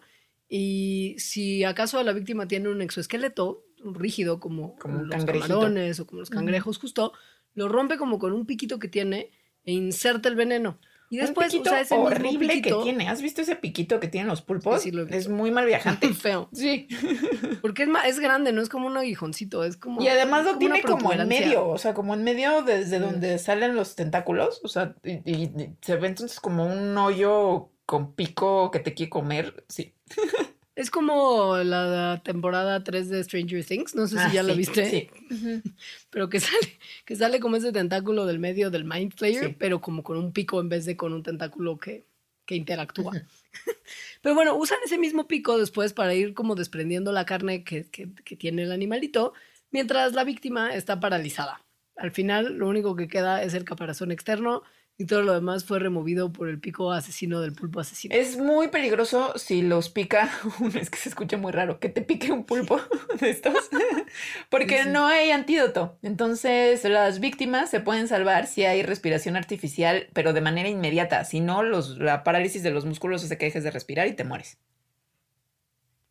S2: y si acaso la víctima tiene un exoesqueleto rígido, como,
S3: Como
S2: los
S3: cangrejito.
S2: camarones o como los cangrejos, justo, lo rompe como con un piquito que tiene e inserta el veneno. Y después
S3: un
S2: usa ese
S3: horrible
S2: piquito,
S3: que tiene. ¿Has visto ese piquito que tienen los pulpos?
S2: Sí, lo
S3: es muy mal viajante. [laughs]
S2: feo.
S3: sí. [laughs]
S2: Porque es, es grande, no es como un aguijoncito, es como...
S3: Y además lo
S2: como
S3: tiene como en medio, o sea, como en medio desde
S2: Sí.
S3: donde salen los tentáculos, o sea, y, y- y se ve entonces como un hoyo con pico que te quiere comer, sí. [laughs]
S2: Es como la temporada 3 de Stranger Things, no sé si
S3: Ah,
S2: ya la
S3: sí,
S2: viste,
S3: Sí. [laughs]
S2: pero que sale, que sale como ese tentáculo del medio del Mind Flayer,
S3: Sí.
S2: pero como con un pico en vez de con un tentáculo que, que interactúa. [laughs] pero bueno, usan ese mismo pico después para ir como desprendiendo la carne que, que- que tiene el animalito, mientras la víctima está paralizada. Al final, lo único que queda es el caparazón externo y todo lo demás fue removido por el pico asesino del pulpo asesino.
S3: Es muy peligroso si los pica, [laughs] es que se escucha muy raro, que te pique un pulpo [laughs] de estos, [laughs] porque
S2: Sí, sí.
S3: no hay antídoto. Entonces, las víctimas se pueden salvar si hay respiración artificial, pero de manera inmediata. Si no, los, la parálisis de los músculos hace que dejes de respirar y te mueres.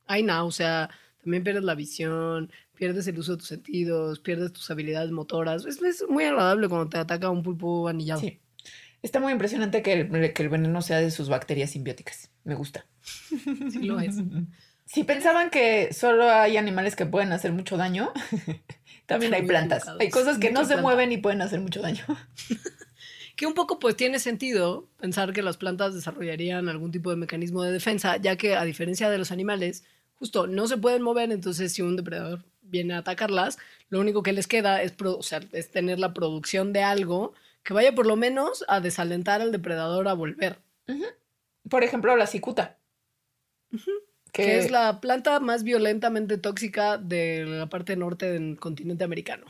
S2: hay náusea, también pierdes la visión, pierdes el uso de tus sentidos, pierdes tus habilidades motoras. Es, es muy agradable cuando te ataca un pulpo anillado.
S3: Sí. Está muy impresionante que el, que el veneno sea de sus bacterias simbióticas. Me gusta.
S2: Sí lo es. [laughs]
S3: Si pensaban que solo hay animales que pueden hacer mucho daño, [laughs] también hay plantas. Hay cosas que no se
S2: planta.
S3: mueven y pueden hacer mucho daño. [laughs]
S2: Que un poco pues tiene sentido pensar que las plantas desarrollarían algún tipo de mecanismo de defensa, ya que a diferencia de los animales, justo no se pueden mover, entonces si un depredador viene a atacarlas, lo único que les queda es, o sea, es tener la producción de algo que vaya por lo menos a desalentar al depredador a volver.
S3: Por ejemplo, la cicuta.
S2: que es la planta más violentamente tóxica de la parte norte del continente americano.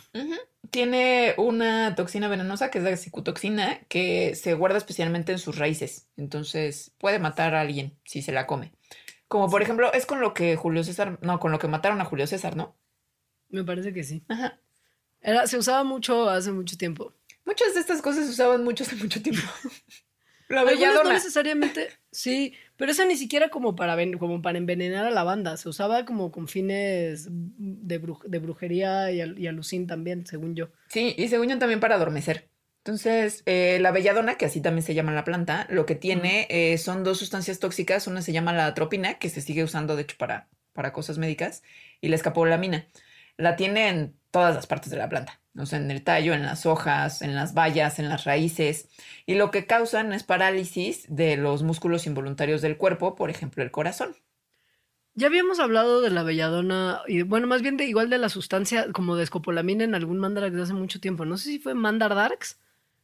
S3: Tiene una toxina venenosa que es la cicutoxina que se guarda especialmente en sus raíces. Entonces puede matar a alguien si se la come. Como por ejemplo, es con lo que Julio César, no, con lo que mataron a Julio César, ¿no?
S2: Me parece que sí.
S3: Ajá.
S2: Era, se usaba mucho hace mucho tiempo.
S3: Muchas de estas cosas se usaban mucho hace mucho tiempo. [laughs] la
S2: Algunas no
S3: belladona.
S2: necesariamente, sí, pero esa ni siquiera como para, como para envenenar a la banda. Se usaba como con fines de, bru- de brujería y, al- y alucín también, según yo.
S3: Sí, y según yo también para adormecer. Entonces, eh, la belladona, que así también se llama la planta, lo que tiene eh, son dos sustancias tóxicas. Una se llama la atropina, que se sigue usando, de hecho, para, para cosas médicas, y la escapolamina. La tiene en todas las partes de la planta. O sea, en el tallo, en las hojas, en las bayas, en las raíces. Y lo que causan es parálisis de los músculos involuntarios del cuerpo, por ejemplo, el corazón.
S2: Ya habíamos hablado de la belladona, y bueno, más bien de igual de la sustancia como de escopolamina en algún Mandarax de hace mucho tiempo. No sé si fue Mandar Darks.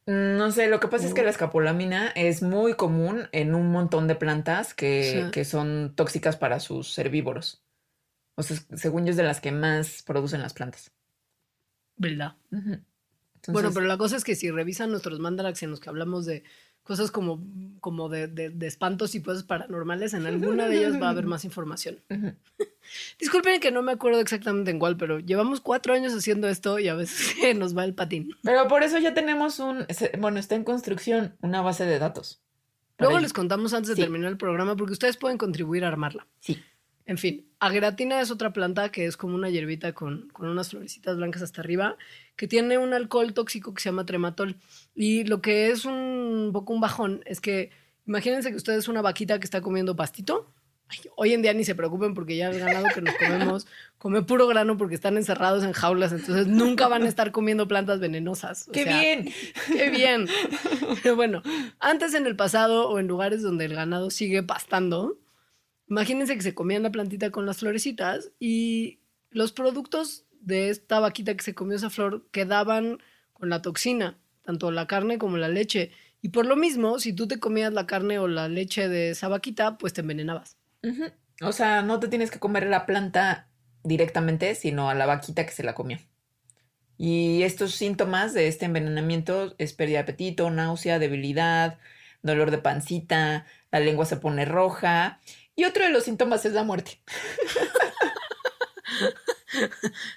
S3: Mm, No sé, lo que pasa es que
S2: Oh.
S3: la escapolamina es muy común en un montón de plantas que,
S2: Sí.
S3: que son tóxicas para sus herbívoros. O sea, según yo es de las que más producen las plantas.
S2: ¿Verdad? Bueno,
S3: Entonces,
S2: pero la cosa es que si revisan nuestros mandarax en los que hablamos de cosas como, como de, de- de espantos y cosas paranormales, en alguna de ellas va a haber [laughs] más información.
S3: ujú. [laughs]
S2: Disculpen que no me acuerdo exactamente en cuál, pero llevamos cuatro años haciendo esto y a veces [laughs] nos va el patín.
S3: Pero por eso ya tenemos un, bueno, está en construcción una base de datos.
S2: Luego
S3: ello.
S2: les contamos antes de
S3: Sí.
S2: terminar el programa porque ustedes pueden contribuir a armarla.
S3: Sí.
S2: En fin, ageratina es otra planta que es como una hierbita con, con unas florecitas blancas hasta arriba, que tiene un alcohol tóxico que se llama trematol. Y lo que es un poco un bajón es que imagínense que ustedes una vaquita que está comiendo pastito. Ay, hoy en día ni se preocupen porque ya el ganado que nos comemos [laughs] come puro grano porque están encerrados en jaulas, entonces nunca van a estar comiendo plantas venenosas. O
S3: ¡Qué
S2: sea,
S3: bien!
S2: Qué bien. [laughs] Pero bueno, antes en el pasado o en lugares donde el ganado sigue pastando, imagínense que se comían la plantita con las florecitas y los productos de esta vaquita que se comió esa flor quedaban con la toxina, tanto la carne como la leche. Y por lo mismo, si tú te comías la carne o la leche de esa vaquita, pues te envenenabas.
S3: O sea, no te tienes que comer la planta directamente, sino a la vaquita que se la comió. Y estos síntomas de este envenenamiento es pérdida de apetito, náusea, debilidad, dolor de pancita, la lengua se pone roja. Y otro de los síntomas es la muerte. [laughs]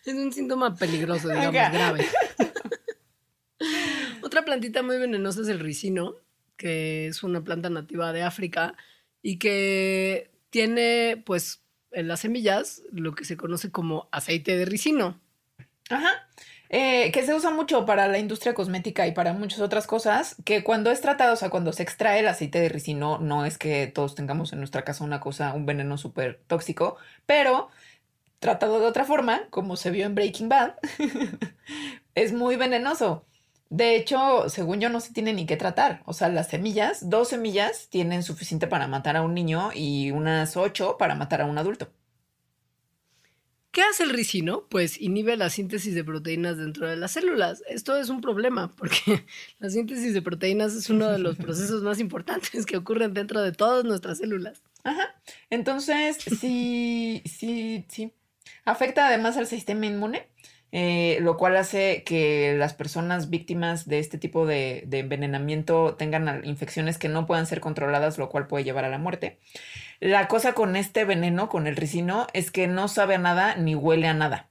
S2: Es un síntoma peligroso, digamos, grave. [laughs] Otra plantita muy venenosa es el ricino, que es una planta nativa de África y que tiene, pues, en las semillas lo que se conoce como aceite de ricino.
S3: Ajá. Eh, que se usa mucho para la industria cosmética y para muchas otras cosas, que cuando es tratado, o sea, cuando se extrae el aceite de ricino, no es que todos tengamos en nuestra casa una cosa, un veneno súper tóxico, pero tratado de otra forma, como se vio en Breaking Bad, [laughs] es muy venenoso. De hecho, según yo, no se tiene ni que tratar. O sea, las semillas, dos semillas tienen suficiente para matar a un niño y unas ocho para matar a un adulto.
S2: ¿Qué hace el ricino? Pues inhibe la síntesis de proteínas dentro de las células. Esto es un problema porque [laughs] la síntesis de proteínas es uno de los [laughs] procesos más importantes que ocurren dentro de todas nuestras células.
S3: Ajá. Entonces, sí, sí, sí. Afecta además al sistema inmune, eh, lo cual hace que las personas víctimas de este tipo de, de envenenamiento tengan infecciones que no puedan ser controladas, lo cual puede llevar a la muerte. La cosa con este veneno, con el ricino, es que no sabe a nada ni huele a nada.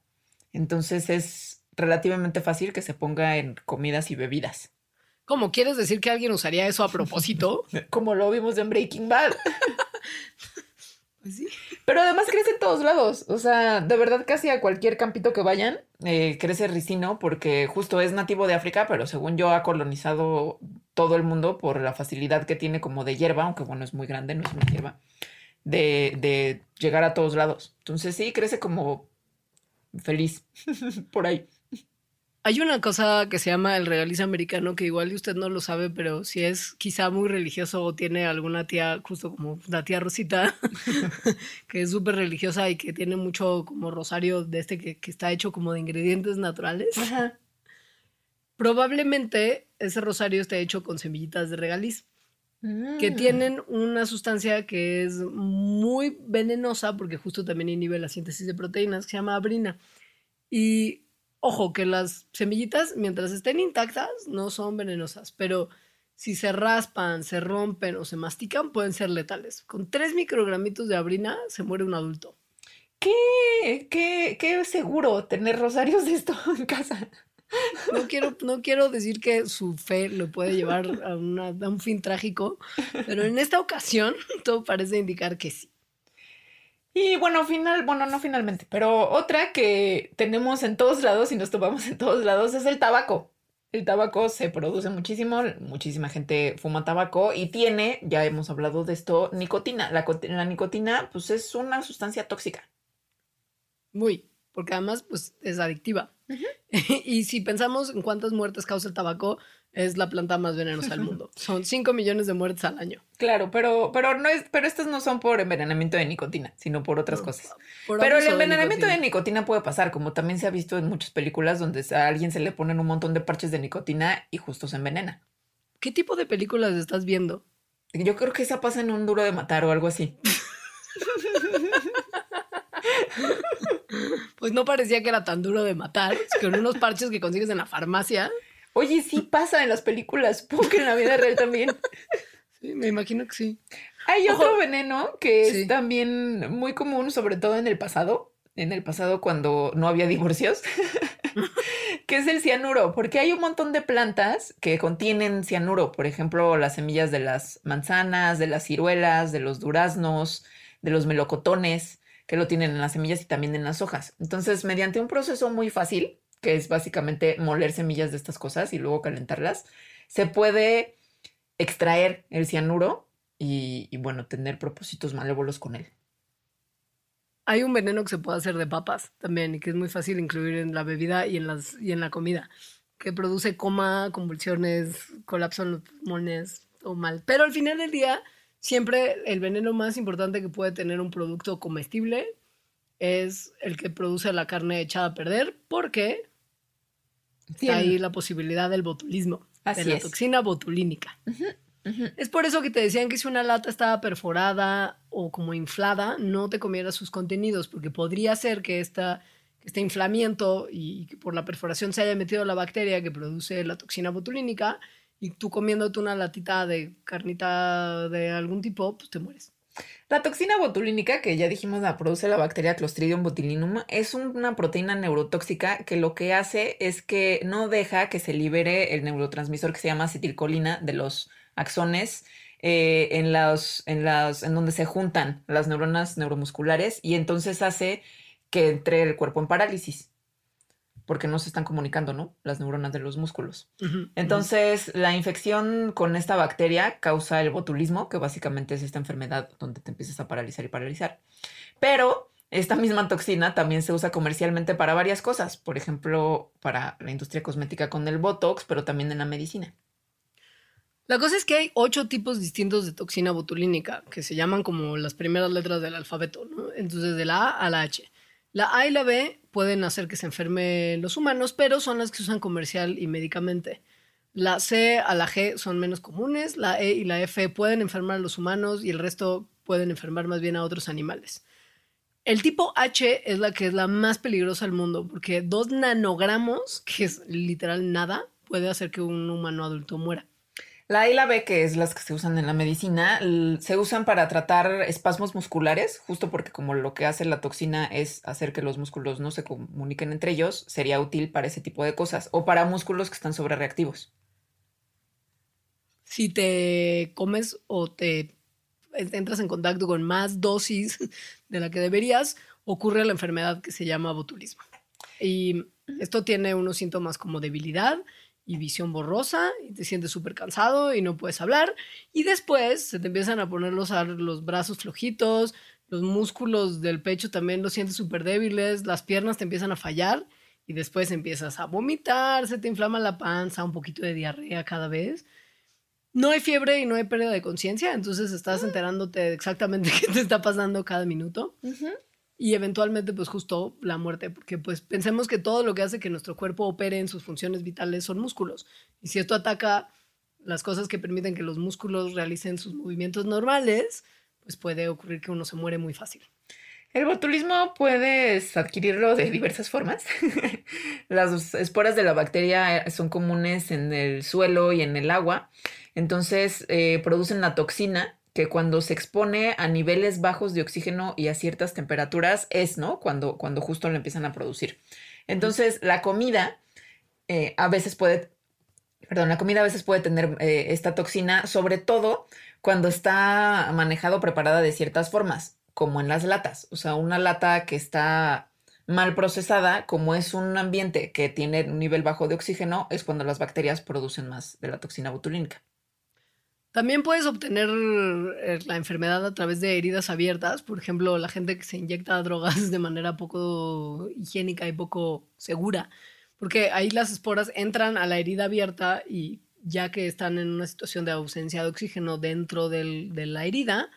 S3: Entonces es relativamente fácil que se ponga en comidas y bebidas.
S2: ¿Cómo quieres decir que alguien usaría eso a propósito? [laughs]
S3: Como lo vimos en Breaking Bad. [laughs]
S2: Pues sí.
S3: Pero además crece en todos lados. O sea, de verdad casi a cualquier campito que vayan, eh, crece ricino porque justo es nativo de África, pero según yo ha colonizado todo el mundo por la facilidad que tiene como de hierba, aunque bueno, es muy grande, no es una hierba, de, de llegar a todos lados. Entonces sí, crece como feliz [laughs] por ahí.
S2: Hay una cosa que se llama el regaliz americano que igual y usted no lo sabe, pero si es quizá muy religioso o tiene alguna tía, justo como la tía Rosita, [laughs] que es súper religiosa y que tiene mucho como rosario de este que, que está hecho como de ingredientes naturales,
S3: Ajá.
S2: probablemente ese rosario esté hecho con semillitas de regaliz. Que
S3: Mm.
S2: tienen una sustancia que es muy venenosa porque justo también inhibe la síntesis de proteínas que se llama abrina. Y ojo, que las semillitas, mientras estén intactas, no son venenosas, pero si se raspan, se rompen o se mastican, pueden ser letales. Con 3 microgramitos de abrina se muere un adulto.
S3: ¿Qué? ¿Qué, qué seguro tener rosarios de esto [laughs] en casa?
S2: No quiero, no quiero decir que su fe lo puede llevar a, una- a un fin trágico, pero en esta ocasión [laughs] todo parece indicar que sí.
S3: Y bueno, final, bueno, no finalmente, pero otra que tenemos en todos lados y nos tomamos en todos lados es el tabaco. El tabaco se produce muchísimo, muchísima gente fuma tabaco y tiene, ya hemos hablado de esto, nicotina. La, la nicotina, pues es una sustancia tóxica.
S2: Muy, porque además pues es adictiva. [laughs] y si pensamos en cuántas muertes causa el tabaco, es la planta más venenosa del mundo. Son 5 millones de muertes al año.
S3: Claro, pero, pero no es, pero estas no son por envenenamiento de nicotina, sino por otras cosas.
S2: Por
S3: Pero el
S2: de
S3: envenenamiento de
S2: nicotina.
S3: nicotina puede pasar, como también se ha visto en muchas películas donde a alguien se le ponen un montón de parches de nicotina y justo se envenena.
S2: ¿Qué tipo de películas estás viendo?
S3: Yo creo que esa pasa en un duro de matar o algo así. [laughs]
S2: Pues no parecía que era tan duro de matar, con unos parches que consigues en la farmacia.
S3: Oye, sí pasa en las películas, que en la vida real también.
S2: Sí, me imagino que sí.
S3: Hay
S2: Ojo.
S3: otro veneno que
S2: Sí.
S3: es también muy común, sobre todo en el pasado, en el pasado cuando no había divorcios, [laughs] que es el cianuro, porque hay un montón de plantas que contienen cianuro, por ejemplo, las semillas de las manzanas, de las ciruelas, de los duraznos, de los melocotones, que lo tienen en las semillas y también en las hojas. Entonces, mediante un proceso muy fácil, que es básicamente moler semillas de estas cosas y luego calentarlas, se puede extraer el cianuro y, bueno, tener propósitos malévolos con él.
S2: Hay un veneno que se puede hacer de papas también y que es muy fácil incluir en la bebida y en, las, y en la comida, que produce coma, convulsiones, colapso en los pulmones o mal. Pero al final del día, siempre el veneno más importante que puede tener un producto comestible es el que produce la carne echada a perder, porque está ahí la posibilidad del botulismo,
S3: Así
S2: de la
S3: es.
S2: toxina botulínica. Es por eso que te decían que si una lata estaba perforada o como inflada, no te comieras sus contenidos, porque podría ser que, esta, que este inflamiento y que por la perforación se haya metido la bacteria que produce la toxina botulínica y tú comiéndote una latita de carnita de algún tipo, pues te mueres.
S3: La toxina botulínica, que ya dijimos la produce la bacteria Clostridium botulinum, es una proteína neurotóxica que lo que hace es que no deja que se libere el neurotransmisor que se llama acetilcolina de los axones eh, en, en, en donde se juntan las neuronas neuromusculares y entonces hace que entre el cuerpo en parálisis, porque no se están comunicando, ¿no? Las neuronas de los músculos. Entonces, la infección con esta bacteria causa el botulismo, que básicamente es esta enfermedad donde te empiezas a paralizar y paralizar. Pero esta misma toxina también se usa comercialmente para varias cosas, por ejemplo, para la industria cosmética con el Botox, pero también en la medicina.
S2: La cosa es que hay ocho tipos distintos de toxina botulínica, que se llaman como las primeras letras del alfabeto, ¿no? Entonces, de la A a la H. La A y la B pueden hacer que se enfermen los humanos, pero son las que se usan comercial y médicamente. La C a la G son menos comunes, la E y la F pueden enfermar a los humanos y el resto pueden enfermar más bien a otros animales. El tipo H es la que es la más peligrosa del mundo, porque dos nanogramos, que es literal nada, puede hacer que un humano adulto muera.
S3: La A y la B, que es las que se usan en la medicina, se usan para tratar espasmos musculares, justo porque como lo que hace la toxina es hacer que los músculos no se comuniquen entre ellos, sería útil para ese tipo de cosas, o para músculos que están sobrereactivos.
S2: si te comes o te entras en contacto con más dosis de la que deberías, ocurre la enfermedad que se llama botulismo. Y esto tiene unos síntomas como debilidad y visión borrosa, y te sientes súper cansado y no puedes hablar. Y después se te empiezan a poner los, los brazos flojitos, los músculos del pecho también los sientes súper débiles, las piernas te empiezan a fallar y después empiezas a vomitar, se te inflama la panza, un poquito de diarrea cada vez. No hay fiebre y no hay pérdida de conciencia, entonces estás enterándote de exactamente [laughs] qué te está pasando cada minuto y eventualmente pues justo la muerte, porque pues pensemos que todo lo que hace que nuestro cuerpo opere en sus funciones vitales son músculos y si esto ataca las cosas que permiten que los músculos realicen sus movimientos normales, pues puede ocurrir que uno se muere muy fácil.
S3: El botulismo puedes adquirirlo de diversas formas. [laughs] Las esporas de la bacteria son comunes en el suelo y en el agua. Entonces eh, producen la toxina que cuando se expone a niveles bajos de oxígeno y a ciertas temperaturas es, ¿no? Cuando, cuando justo lo empiezan a producir. Entonces, la comida eh, a veces puede, perdón, la comida a veces puede tener eh, esta toxina, sobre todo cuando está manejada o preparada de ciertas formas, como en las latas. O sea, una lata que está mal procesada, como es un ambiente que tiene un nivel bajo de oxígeno, es cuando las bacterias producen más de la toxina botulínica.
S2: También puedes obtener eh, la enfermedad a través de heridas abiertas. Por ejemplo, la gente que se inyecta drogas de manera poco higiénica y poco segura. Porque ahí las esporas entran a la herida abierta y ya que están en una situación de ausencia de oxígeno dentro del, de la herida,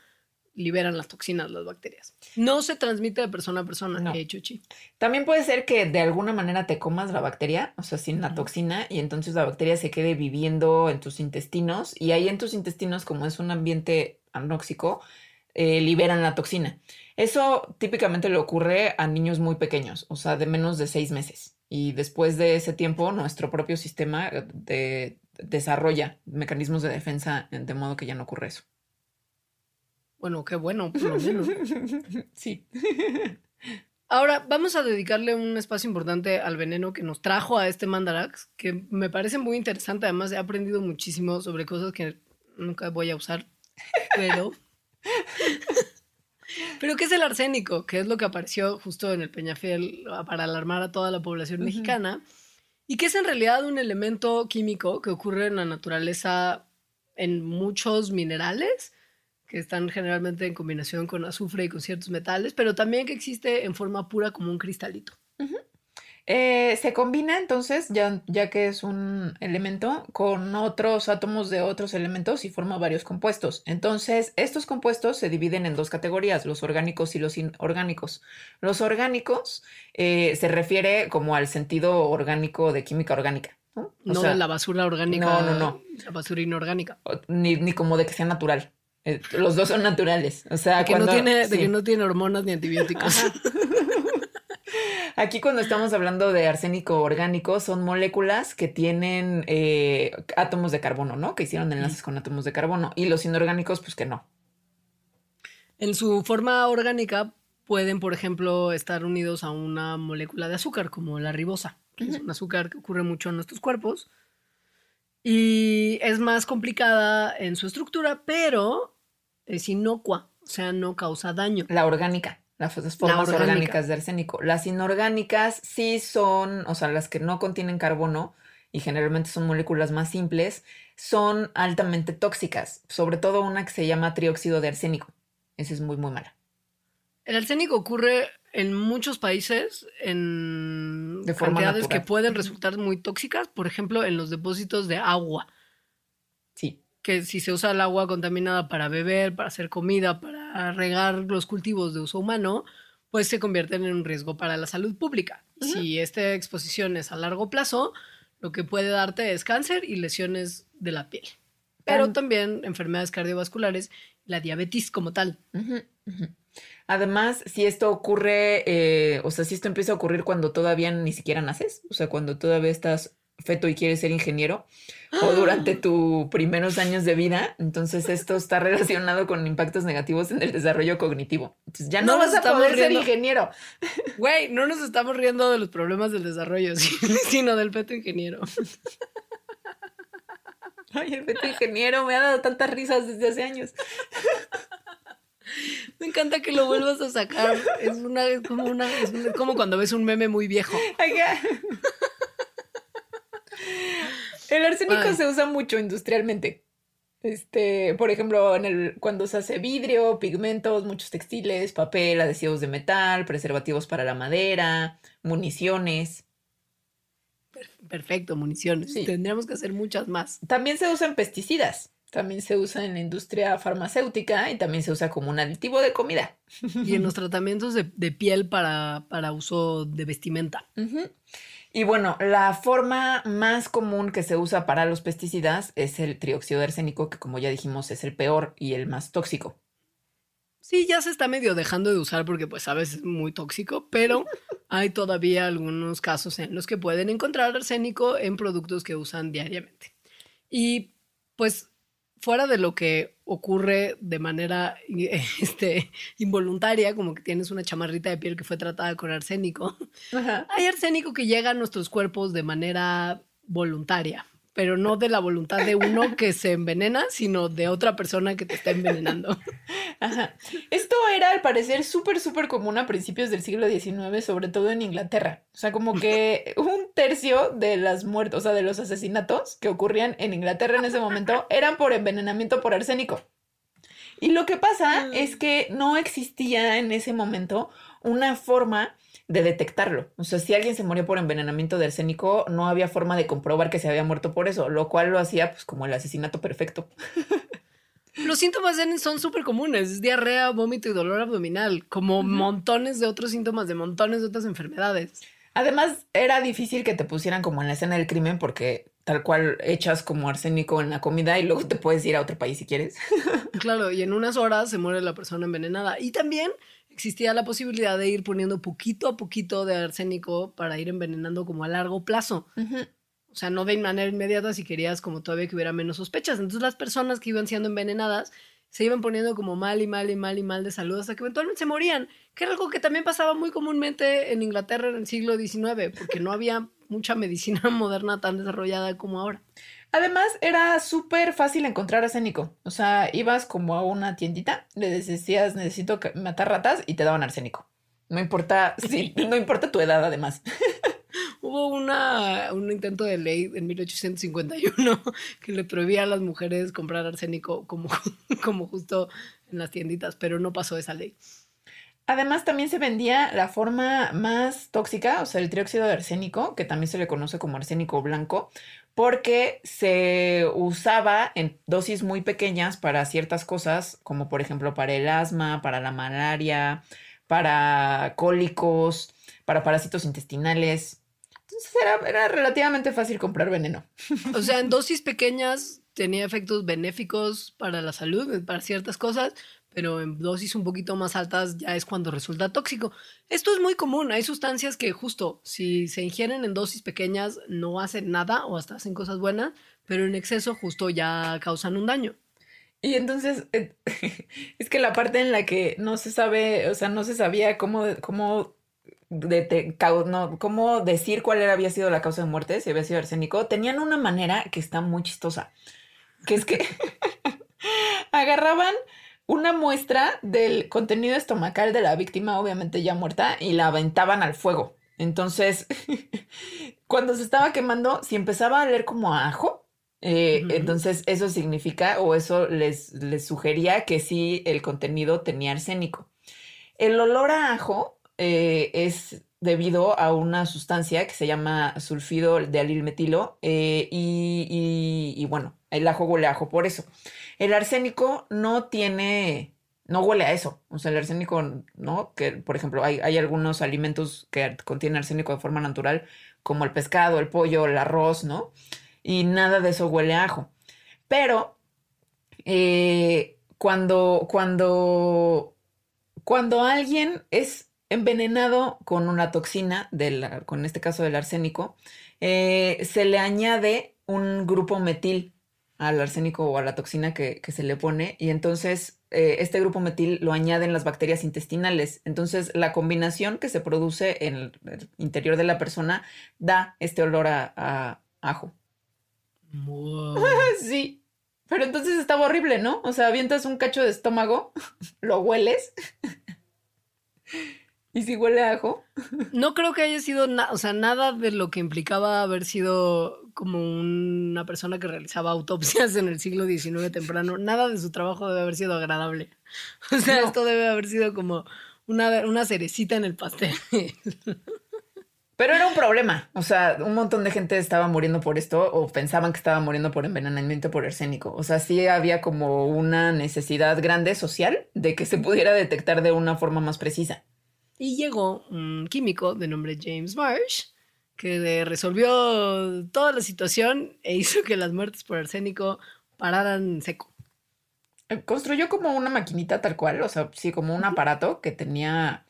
S2: liberan las toxinas, las bacterias. No se transmite de persona a persona,
S3: No.
S2: eh, Chuchi.
S3: También puede ser que de alguna manera te comas la bacteria, o sea, sin la toxina, y entonces la bacteria se quede viviendo en tus intestinos, y ahí en tus intestinos, como es un ambiente anóxico, eh, liberan la toxina. Eso típicamente le ocurre a niños muy pequeños, o sea, de menos de seis meses. Y después de ese tiempo, nuestro propio sistema eh, de- desarrolla mecanismos de defensa de modo que ya no ocurre eso.
S2: Bueno, qué bueno, por lo menos. [laughs]
S3: Sí. [laughs]
S2: Ahora, vamos a dedicarle un espacio importante al veneno que nos trajo a este Mandarax, que me parece muy interesante. Además, he aprendido muchísimo sobre cosas que nunca voy a usar, pero... [laughs] pero ¿qué es el arsénico? Que es lo que apareció justo en el Peñafiel ah, para alarmar a toda la población mexicana. Y que es en realidad un elemento químico que ocurre en la naturaleza en muchos minerales que están generalmente en combinación con azufre y con ciertos metales, pero también que existe en forma pura como un cristalito.
S3: Eh, se combina entonces, ya, ya que es un elemento, con otros átomos de otros elementos y forma varios compuestos. Entonces, estos compuestos se dividen en dos categorías, los orgánicos y los inorgánicos. Los orgánicos eh, se refiere como al sentido orgánico de química orgánica. ¿no?
S2: No
S3: sea,
S2: de la basura orgánica.
S3: no, no, no.
S2: La basura inorgánica.
S3: ni, ni como de que sea natural. Eh, los dos son naturales. O sea,
S2: De que, no tiene, de
S3: sí.
S2: que no tiene hormonas ni antibióticos. [laughs]
S3: Aquí cuando estamos hablando de arsénico orgánico, son moléculas que tienen eh, átomos de carbono, ¿no? Que hicieron enlaces con átomos de carbono. Y los inorgánicos, pues que no.
S2: En su forma orgánica pueden, por ejemplo, estar unidos a una molécula de azúcar, como la ribosa, que es un azúcar que ocurre mucho en nuestros cuerpos. Y es más complicada en su estructura, pero es inocua, o sea, no causa daño.
S3: La orgánica, las formas
S2: orgánica.
S3: orgánicas de arsénico. Las inorgánicas sí son, o sea, las que no contienen carbono y generalmente son moléculas más simples, son altamente tóxicas. Sobre todo una que se llama trióxido de arsénico. Esa es muy, muy mala.
S2: El arsénico ocurre en muchos países en
S3: De forma
S2: cantidades
S3: natural.
S2: que pueden resultar muy tóxicas, por ejemplo, en los depósitos de agua,
S3: Sí.
S2: que si se usa el agua contaminada para beber, para hacer comida, para regar los cultivos de uso humano, pues se convierten en un riesgo para la salud pública. Si esta exposición es a largo plazo, lo que puede darte es cáncer y lesiones de la piel. Pero también enfermedades cardiovasculares, la diabetes como tal.
S3: Además, si esto ocurre, eh, o sea, si esto empieza a ocurrir cuando todavía ni siquiera naces, o sea, cuando todavía estás feto y quieres ser ingeniero, o durante [gasps] tus primeros años de vida, entonces esto está relacionado con impactos negativos en el desarrollo cognitivo. Entonces ya no, vas a
S2: estamos
S3: poder ser
S2: riendo.
S3: ingeniero.
S2: Güey, no nos estamos riendo de los problemas del desarrollo, [laughs] sino del feto ingeniero.
S3: Ay, el feto ingeniero me ha dado tantas risas desde hace años. [laughs]
S2: Me encanta que lo vuelvas a sacar. Es una, es como una, es una- como cuando ves un meme muy viejo.
S3: El arsénico
S2: Ay.
S3: se usa mucho industrialmente. Este, por ejemplo, en el, cuando se hace vidrio, pigmentos, muchos textiles, papel, adhesivos de metal, preservativos para la madera, municiones.
S2: Perfecto, municiones.
S3: Sí.
S2: Tendríamos que hacer muchas más.
S3: También se usan pesticidas. También se usa en la industria farmacéutica y también se usa como un aditivo de comida. [laughs]
S2: Y en los tratamientos de, de piel para, para uso de vestimenta.
S3: Y bueno, la forma más común que se usa para los pesticidas es el trióxido de arsénico, que como ya dijimos es el peor y el más tóxico.
S2: Sí, ya se está medio dejando de usar porque pues a veces es muy tóxico, pero [laughs] hay todavía algunos casos en los que pueden encontrar arsénico en productos que usan diariamente. Y pues fuera de lo que ocurre de manera [laughs] este, involuntaria, como que tienes una chamarrita de piel que fue tratada con arsénico, hay arsénico que llega a nuestros cuerpos de manera voluntaria pero no de la voluntad de uno que se envenena, sino de otra persona que te está envenenando.
S3: Ajá. Esto era al parecer súper, súper común a principios del siglo XIX, sobre todo en Inglaterra. O sea, como que [laughs] un tercio de las muertes, o sea, de los asesinatos que ocurrían en Inglaterra en ese momento eran por envenenamiento por arsénico. Y lo que pasa mm. es que no existía en ese momento una forma de detectarlo. O sea, si alguien se murió por envenenamiento de arsénico, no había forma de comprobar que se había muerto por eso, lo cual lo hacía pues como el asesinato perfecto. [laughs]
S2: Los síntomas son súper comunes, diarrea, vómito y dolor abdominal, como montones de otros síntomas de montones de otras enfermedades.
S3: Además, era difícil que te pusieran como en la escena del crimen porque tal cual echas como arsénico en la comida y luego te puedes ir a otro país si quieres.
S2: Claro, y en unas horas se muere la persona envenenada. Y también existía la posibilidad de ir poniendo poquito a poquito de arsénico para ir envenenando como a largo plazo. O sea, no de manera inmediata si querías como todavía que hubiera menos sospechas. Entonces las personas que iban siendo envenenadas se iban poniendo como mal y mal y mal y mal de salud hasta que eventualmente se morían, que era algo que también pasaba muy comúnmente en Inglaterra en el siglo XIX, porque no había mucha medicina [laughs] moderna tan desarrollada como ahora.
S3: Además, era súper fácil encontrar arsénico. O sea, ibas como a una tiendita, le decías, necesito matar ratas y te daban arsénico. No importa, [laughs] sí, no importa tu edad, además. [laughs]
S2: Hubo una, un intento de ley en 1851 [laughs] que le prohibía a las mujeres comprar arsénico como, como justo en las tienditas, pero no pasó esa ley.
S3: Además, también se vendía la forma más tóxica, o sea, el trióxido de arsénico, que también se le conoce como arsénico blanco, porque se usaba en dosis muy pequeñas para ciertas cosas, como por ejemplo para el asma, para la malaria, para cólicos, para parásitos intestinales. Entonces era, era relativamente fácil comprar veneno.
S2: O sea, en dosis pequeñas tenía efectos benéficos para la salud, para ciertas cosas, pero en dosis un poquito más altas ya es cuando resulta tóxico. Esto es muy común, hay sustancias que justo si se ingieren en dosis pequeñas no hacen nada o hasta hacen cosas buenas, pero en exceso justo ya causan un daño.
S3: Y entonces eh, [laughs] es que la parte en la que no se sabe, o sea, no se sabía cómo, cómo, de, no, cómo decir cuál era, había sido la causa de muerte, si había sido arsénico, tenían una manera que está muy chistosa, que es que [laughs] agarraban una muestra del contenido estomacal de la víctima, obviamente ya muerta, y la aventaban al fuego. Entonces, [laughs] cuando se estaba quemando, si empezaba a leer como ajo, eh, entonces eso significa o eso les, les sugería que sí el contenido tenía arsénico. El olor a ajo eh, es debido a una sustancia que se llama sulfido de alilmetilo eh, y, bueno, el ajo huele a ajo por eso. El arsénico no tiene, no huele a eso. O sea, el arsénico, ¿no? Que, por ejemplo, hay, hay algunos alimentos que contienen arsénico de forma natural, como el pescado, el pollo, el arroz, ¿no? Y nada de eso huele a ajo. Pero eh, cuando, cuando, cuando alguien es envenenado con una toxina, con este caso del arsénico, eh, se le añade un grupo metil al arsénico o a la toxina que, se le pone y entonces eh, este grupo metil lo añaden las bacterias intestinales. Entonces la combinación que se produce en el, interior de la persona da este olor a, ajo. [laughs] sí, pero entonces estaba horrible, ¿no? O sea, avientas un cacho de estómago, [laughs] lo hueles ¿Y si huele a ajo?
S2: No creo que haya sido, o sea, nada de lo que implicaba haber sido como una persona que realizaba autopsias en el siglo XIX temprano. Nada de su trabajo debe haber sido agradable. O sea, esto debe haber sido como una, una cerecita en el pastel.
S3: Pero era un problema. O sea, un montón de gente estaba muriendo por esto o pensaban que estaba muriendo por envenenamiento por arsénico. O sea, sí había como una necesidad grande social de que se pudiera detectar de una forma más precisa.
S2: Y llegó un químico de nombre James Marsh, que resolvió toda la situación e [laughs] hizo que las muertes por arsénico pararan seco.
S3: Eh, Construyó como una maquinita tal cual, o sea, sí, como un aparato que tenía,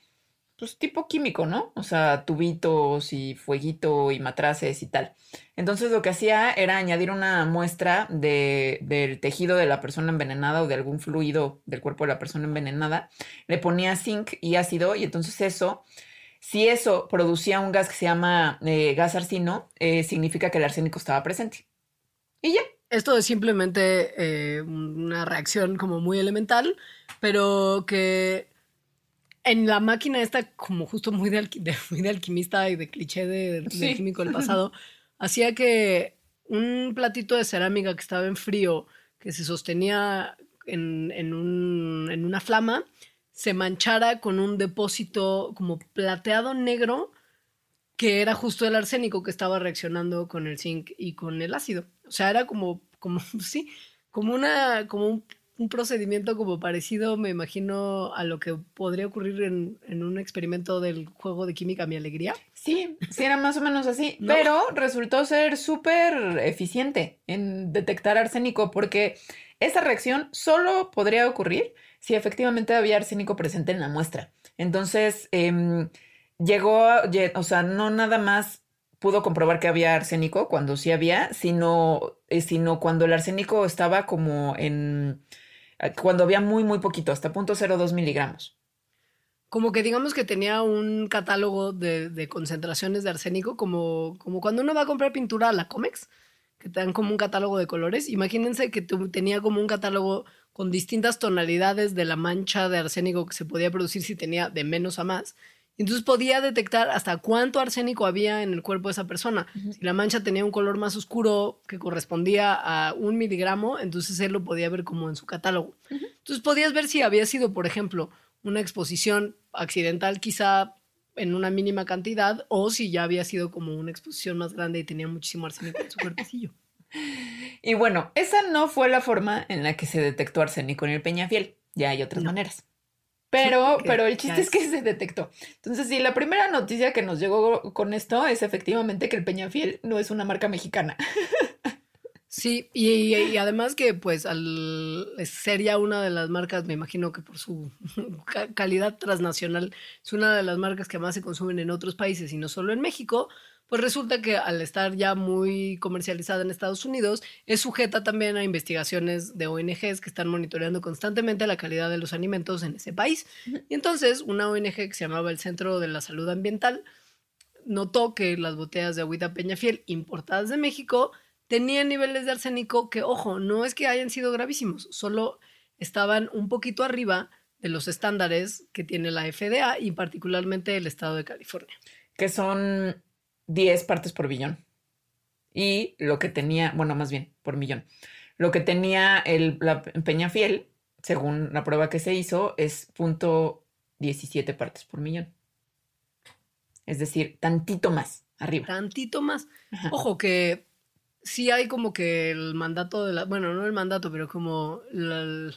S3: pues, tipo químico, ¿no? O sea, tubitos y fueguito y matraces y tal. Entonces lo que hacía era añadir una muestra de, del tejido de la persona envenenada o de algún fluido del cuerpo de la persona envenenada. Le ponía zinc y ácido y entonces eso, si eso producía un gas que se llama eh, gas arsino, eh, significa que el arsénico estaba presente. Y ya.
S2: Esto es simplemente eh, una reacción como muy elemental, pero que en la máquina esta como justo muy de, alqui- de- muy de alquimista y de cliché de, de
S3: Sí.
S2: químico del [laughs] pasado, hacía que un platito de cerámica que estaba en frío, que se sostenía en, en un- en una flama, se manchara con un depósito como plateado negro que era justo el arsénico que estaba reaccionando con el zinc y con el ácido. O sea, era como, como [laughs] sí, como una, como un, un procedimiento como parecido, me imagino, a lo que podría ocurrir en, en un experimento del juego de química Mi Alegría.
S3: Sí, sí era más o menos así,
S2: ¿No?
S3: pero resultó ser súper eficiente en detectar arsénico porque esa reacción solo podría ocurrir si efectivamente había arsénico presente en la muestra. Entonces, em, llegó, o sea, no nada más pudo comprobar que había arsénico cuando sí había, sino, eh, sino cuando el arsénico estaba como en, eh, cuando había muy, muy poquito, hasta 0.02 miligramos.
S2: Como que digamos que tenía un catálogo de, concentraciones de arsénico, como, como cuando uno va a comprar pintura a la Comex, que te dan como un catálogo de colores. Imagínense que tenía como un catálogo con distintas tonalidades de la mancha de arsénico que se podía producir si tenía de menos a más. Entonces podía detectar hasta cuánto arsénico había en el cuerpo de esa persona. Si la mancha tenía un color más oscuro que correspondía a un miligramo, entonces él lo podía ver como en su catálogo. Entonces podías ver si había sido, por ejemplo, una exposición accidental quizá en una mínima cantidad o si ya había sido como una exposición más grande y tenía muchísimo arsénico en su cuerpecillo. [laughs]
S3: Y bueno, esa no fue la forma en la que se detectó arsénico en el Peñafiel. Ya hay otras
S2: No.
S3: maneras. Pero, pero el chiste es
S2: es-
S3: que se detectó. Entonces, sí, la primera noticia que nos llegó con esto es efectivamente que el Peñafiel no es una marca mexicana. [laughs]
S2: Sí, y, y- y además que pues al ser ya una de las marcas, me imagino que por su [laughs] ca- calidad transnacional, es una de las marcas que más se consumen en otros países y no solo en México, pues resulta que al estar ya muy comercializada en Estados Unidos, es sujeta también a investigaciones de ONGs que están monitoreando constantemente la calidad de los alimentos en ese país. Y entonces una ONG que se llamaba el Centro de la Salud Ambiental notó que las botellas de agüita Peñafiel importadas de México tenían niveles de arsénico que, ojo, no es que hayan sido gravísimos, solo estaban un poquito arriba de los estándares que tiene la FDA y particularmente el estado de California.
S3: que son 10 partes por billón. Y lo que tenía, bueno, más bien, por millón. Lo que tenía el, la Peñafiel, según la prueba que se hizo, es punto 17 partes por millón. Es decir, tantito más arriba.
S2: Tantito más.
S3: Ajá.
S2: Ojo que sí hay como que el mandato de la, bueno, no el mandato, pero como la,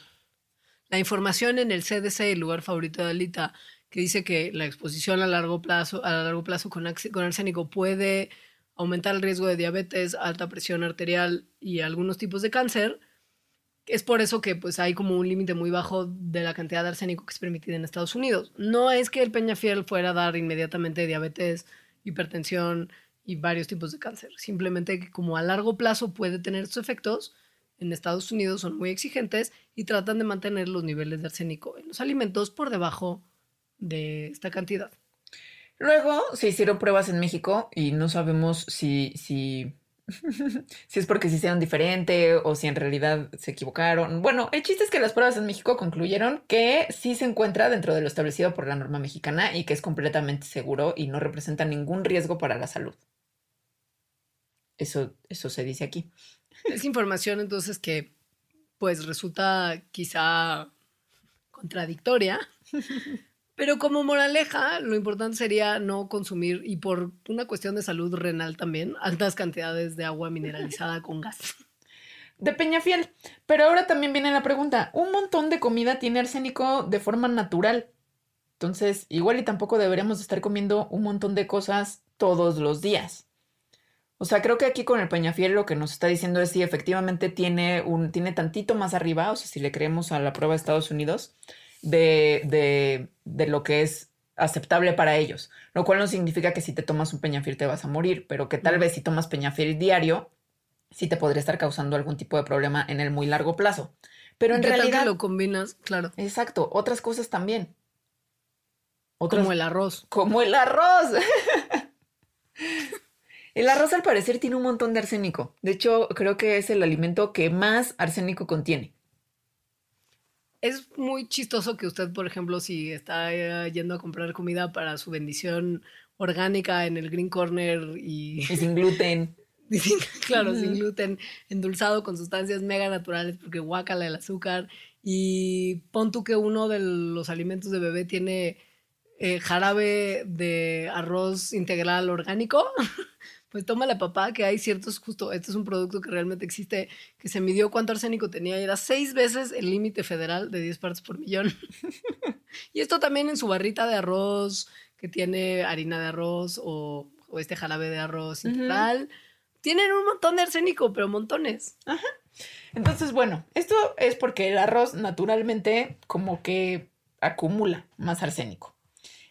S2: la información en el CDC, el lugar favorito de Alita, que dice que la exposición a largo plazo, a largo plazo con, arsénico puede aumentar el riesgo de diabetes, alta presión arterial y algunos tipos de cáncer. Es por eso que pues hay como un límite muy bajo de la cantidad de arsénico que es permitida en Estados Unidos. No es que el Peñafiel fuera a dar inmediatamente diabetes, hipertensión y varios tipos de cáncer. Simplemente que como a largo plazo puede tener sus efectos, en Estados Unidos son muy exigentes y tratan de mantener los niveles de arsénico en los alimentos por debajo de esta cantidad.
S3: Luego se hicieron pruebas en México y no sabemos si, si, [laughs] si es porque se hicieron diferente o si en realidad se equivocaron. Bueno, el chiste es que las pruebas en México concluyeron que sí se encuentra dentro de lo establecido por la norma mexicana y que es completamente seguro y no representa ningún riesgo para la salud. Eso, eso se dice aquí.
S2: Es información entonces que pues resulta quizá contradictoria, [laughs] pero como moraleja lo importante sería no consumir y por una cuestión de salud renal también altas cantidades de agua mineralizada con gas.
S3: De Peñafiel. Pero ahora también viene la pregunta. Un montón de comida tiene arsénico de forma natural. Entonces, igual y tampoco deberíamos estar comiendo un montón de cosas todos los días. O sea, creo que aquí con el Peñafiel lo que nos está diciendo es si efectivamente tiene un, tiene tantito más arriba, o sea, si le creemos a la prueba de Estados Unidos, de, de, de lo que es aceptable para ellos. Lo cual no significa que si te tomas un Peñafiel te vas a morir, pero que tal vez si tomas Peñafiel diario, sí te podría estar causando algún tipo de problema en el muy largo plazo. Pero en
S2: ¿Qué tal
S3: realidad.
S2: que lo combinas? Claro.
S3: Exacto, otras cosas también. Otras,
S2: Como el arroz.
S3: como el arroz. [laughs] el arroz al parecer tiene un montón de arsénico. De hecho, creo que es el alimento que más arsénico contiene.
S2: Es muy chistoso que usted, por ejemplo, si está eh, yendo a comprar comida para su bendición orgánica en el Green Corner y,
S3: Y sin gluten. [laughs]
S2: y sin- claro, sin gluten, endulzado con sustancias mega naturales porque guácala el azúcar y pon tú que uno de los alimentos de bebé tiene eh, jarabe de arroz integral orgánico, [laughs] pues tómale papá que hay ciertos, justo, este es un producto que realmente existe, que se midió cuánto arsénico tenía y era seis veces el límite federal de 10 partes por millón. [laughs] y esto también en su barrita de arroz, que tiene harina de arroz o, o este jarabe de arroz
S3: Ujú.
S2: integral. Tienen un montón de arsénico, pero montones.
S3: Entonces, bueno, esto es porque el arroz naturalmente como que acumula más arsénico.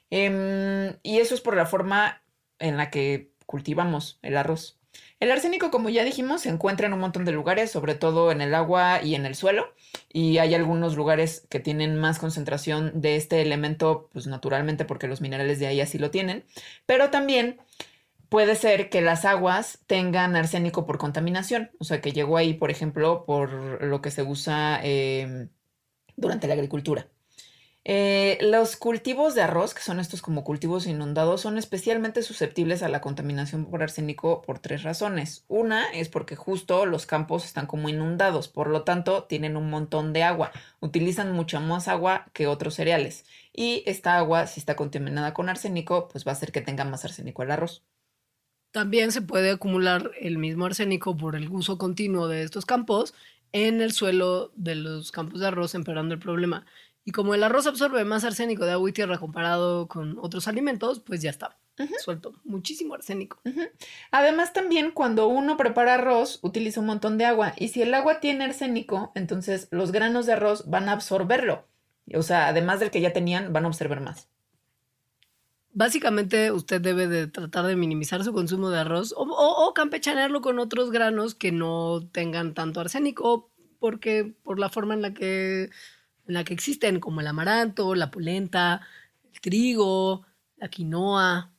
S3: Em, y eso es por la forma en la que cultivamos el arroz. El arsénico, como ya dijimos, se encuentra en un montón de lugares, sobre todo en el agua y en el suelo. Y hay algunos lugares que tienen más concentración de este elemento, pues naturalmente porque los minerales de ahí así lo tienen. Pero también puede ser que las aguas tengan arsénico por contaminación, o sea, que llegó ahí, por ejemplo, por lo que se usa eh, durante la agricultura. Eh, los cultivos de arroz, que son estos como cultivos inundados, son especialmente susceptibles a la contaminación por arsénico por tres razones. Una es porque justo los campos están como inundados, por lo tanto tienen un montón de agua, utilizan mucha más agua que otros cereales. Y esta agua, si está contaminada con arsénico, pues va a hacer que tenga más arsénico el arroz.
S2: También se puede acumular el mismo arsénico por el uso continuo de estos campos en el suelo de los campos de arroz, empeorando el problema. Y como el arroz absorbe más arsénico de agua y tierra comparado con otros alimentos, pues ya está. Suelto muchísimo arsénico.
S3: Además, también cuando uno prepara arroz, utiliza un montón de agua. Y si el agua tiene arsénico, entonces los granos de arroz van a absorberlo. O sea, además del que ya tenían, van a absorber más.
S2: Básicamente, usted debe de tratar de minimizar su consumo de arroz o, o- o campechanearlo con otros granos que no tengan tanto arsénico, porque por la forma en la que, en la que existen, como el amaranto, la polenta, el trigo, la quinoa.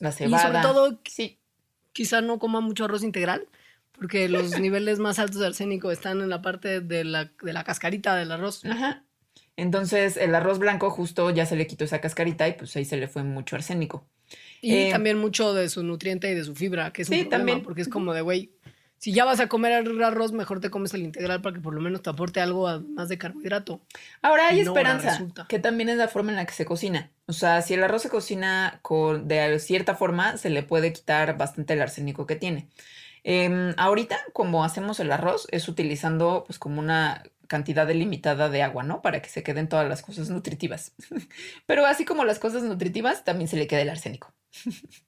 S3: La
S2: y
S3: cebada.
S2: sobre todo
S3: Sí.
S2: quizá no coma mucho arroz integral, porque los [laughs] niveles más altos de arsénico están en la parte de la, de la cascarita del arroz.
S3: Ajá. Entonces, el arroz blanco justo ya se le quitó esa cascarita y pues ahí se le fue mucho arsénico.
S2: Y
S3: Eh,
S2: también mucho de su nutriente y de su fibra, que es un
S3: Sí,
S2: problema,
S3: también.
S2: porque es como de, güey, si ya vas a comer arroz, mejor te comes el integral para que por lo menos te aporte algo a- más de carbohidrato.
S3: Ahora hay
S2: No,
S3: esperanza, que también es la forma en la que se cocina. O sea, si el arroz se cocina con, de cierta forma, se le puede quitar bastante el arsénico que tiene. Em, ahorita, como hacemos el arroz, es utilizando pues como una cantidad delimitada de agua, ¿no? Para que se queden todas las cosas nutritivas. [laughs] Pero así como las cosas nutritivas, también se le queda el arsénico. [laughs]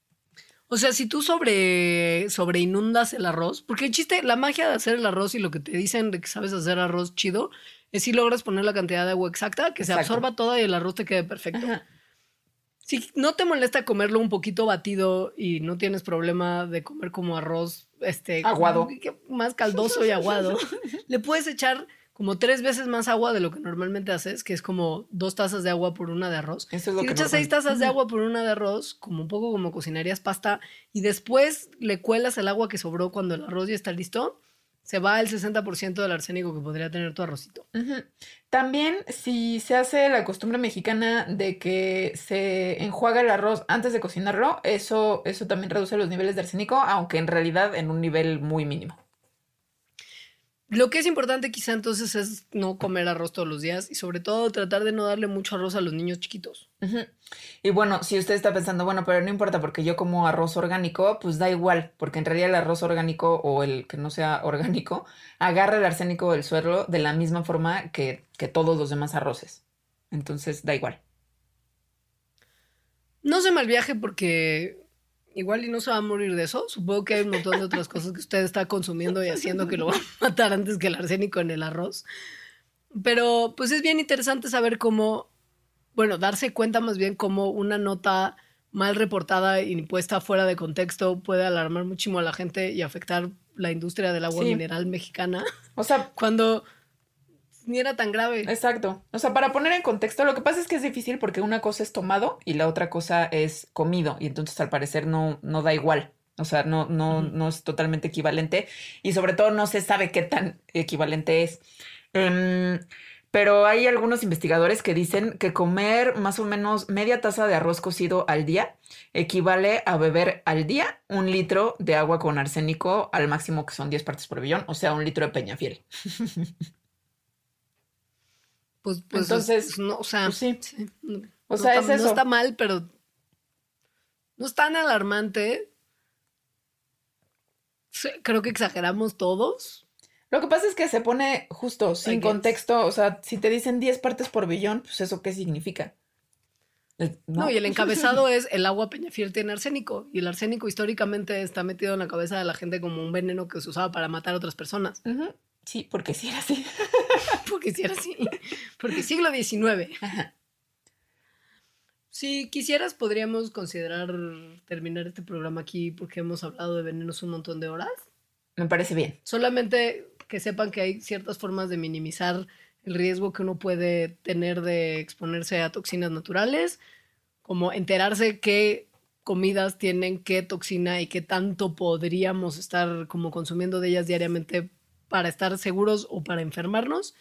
S2: O sea, si tú sobre, sobre inundas el arroz, porque el chiste, la magia de hacer el arroz y lo que te dicen de que sabes hacer arroz chido, es si logras poner la cantidad de agua exacta, que se absorba toda y el arroz te quede perfecto.
S3: Ajá.
S2: Si no te molesta comerlo un poquito batido y no tienes problema de comer como arroz este
S3: Aguado.
S2: más caldoso y aguado, [laughs] le puedes echar como tres veces más agua de lo que normalmente haces, que es como dos tazas de agua por una de arroz.
S3: Eso es lo
S2: Si le echas
S3: normal-
S2: seis tazas de agua por una de arroz, como un poco como cocinarías pasta, y después le cuelas el agua que sobró cuando el arroz ya está listo, se va el 60% del arsénico que podría tener tu arrocito.
S3: También si se hace la costumbre mexicana de que se enjuaga el arroz antes de cocinarlo, eso, eso también reduce los niveles de arsénico, aunque en realidad en un nivel muy mínimo.
S2: Lo que es importante quizá entonces es no comer arroz todos los días y sobre todo tratar de no darle mucho arroz a los niños chiquitos.
S3: Y bueno, si usted está pensando, bueno, pero no importa porque yo como arroz orgánico, pues da igual, porque en realidad el arroz orgánico o el que no sea [laughs] orgánico agarra el arsénico del suelo de la misma forma que, que todos los demás arroces. Entonces da igual.
S2: No se mal viaje porque igual y no se va a morir de eso. Supongo que hay un montón de otras cosas que usted está consumiendo y haciendo que lo va a [laughs] matar antes que el arsénico en el arroz. Pero pues es bien interesante saber cómo, bueno, darse cuenta más bien cómo una nota mal reportada y puesta fuera de contexto puede alarmar muchísimo a la gente y afectar la industria del agua
S3: Sí.
S2: mineral mexicana
S3: O sea, [laughs]
S2: cuando ni era tan grave.
S3: Exacto. O sea, para poner en contexto, lo que pasa es que es difícil porque una cosa es tomado y la otra cosa es comido. Y entonces al parecer no, no da igual. O sea, no, no, no es totalmente equivalente. Y sobre todo no se sabe qué tan equivalente es. Em, pero hay algunos investigadores que dicen que comer más o menos media taza de arroz cocido al día equivale a beber al día un litro de agua con arsénico al máximo que son 10 partes por billón, o sea, un litro de peñafiel. [laughs]
S2: Pues, pues
S3: Entonces,
S2: es- no, o sea,
S3: pues sí.
S2: sí, no,
S3: O
S2: no
S3: sea,
S2: está,
S3: es
S2: no
S3: eso.
S2: está mal, pero no es tan alarmante. Creo que exageramos todos.
S3: Lo que pasa es que se pone justo, sin contexto, o sea, si te dicen 10 partes por billón, pues eso qué significa. Eh,
S2: No, y el encabezado es el agua peñafiel tiene arsénico. Y el arsénico históricamente está metido en la cabeza de la gente como un veneno que se usaba para matar a otras personas.
S3: Sí, porque sí era así. [laughs]
S2: Porque si era así. Porque siglo XIX.
S3: Ajá.
S2: Si quisieras, podríamos considerar terminar este programa aquí porque hemos hablado de venenos un montón de horas.
S3: Me parece bien.
S2: Solamente que sepan que hay ciertas formas de minimizar el riesgo que uno puede tener de exponerse a toxinas naturales, como enterarse qué comidas tienen qué toxina y qué tanto podríamos estar como consumiendo de ellas diariamente para estar seguros o para enfermarnos.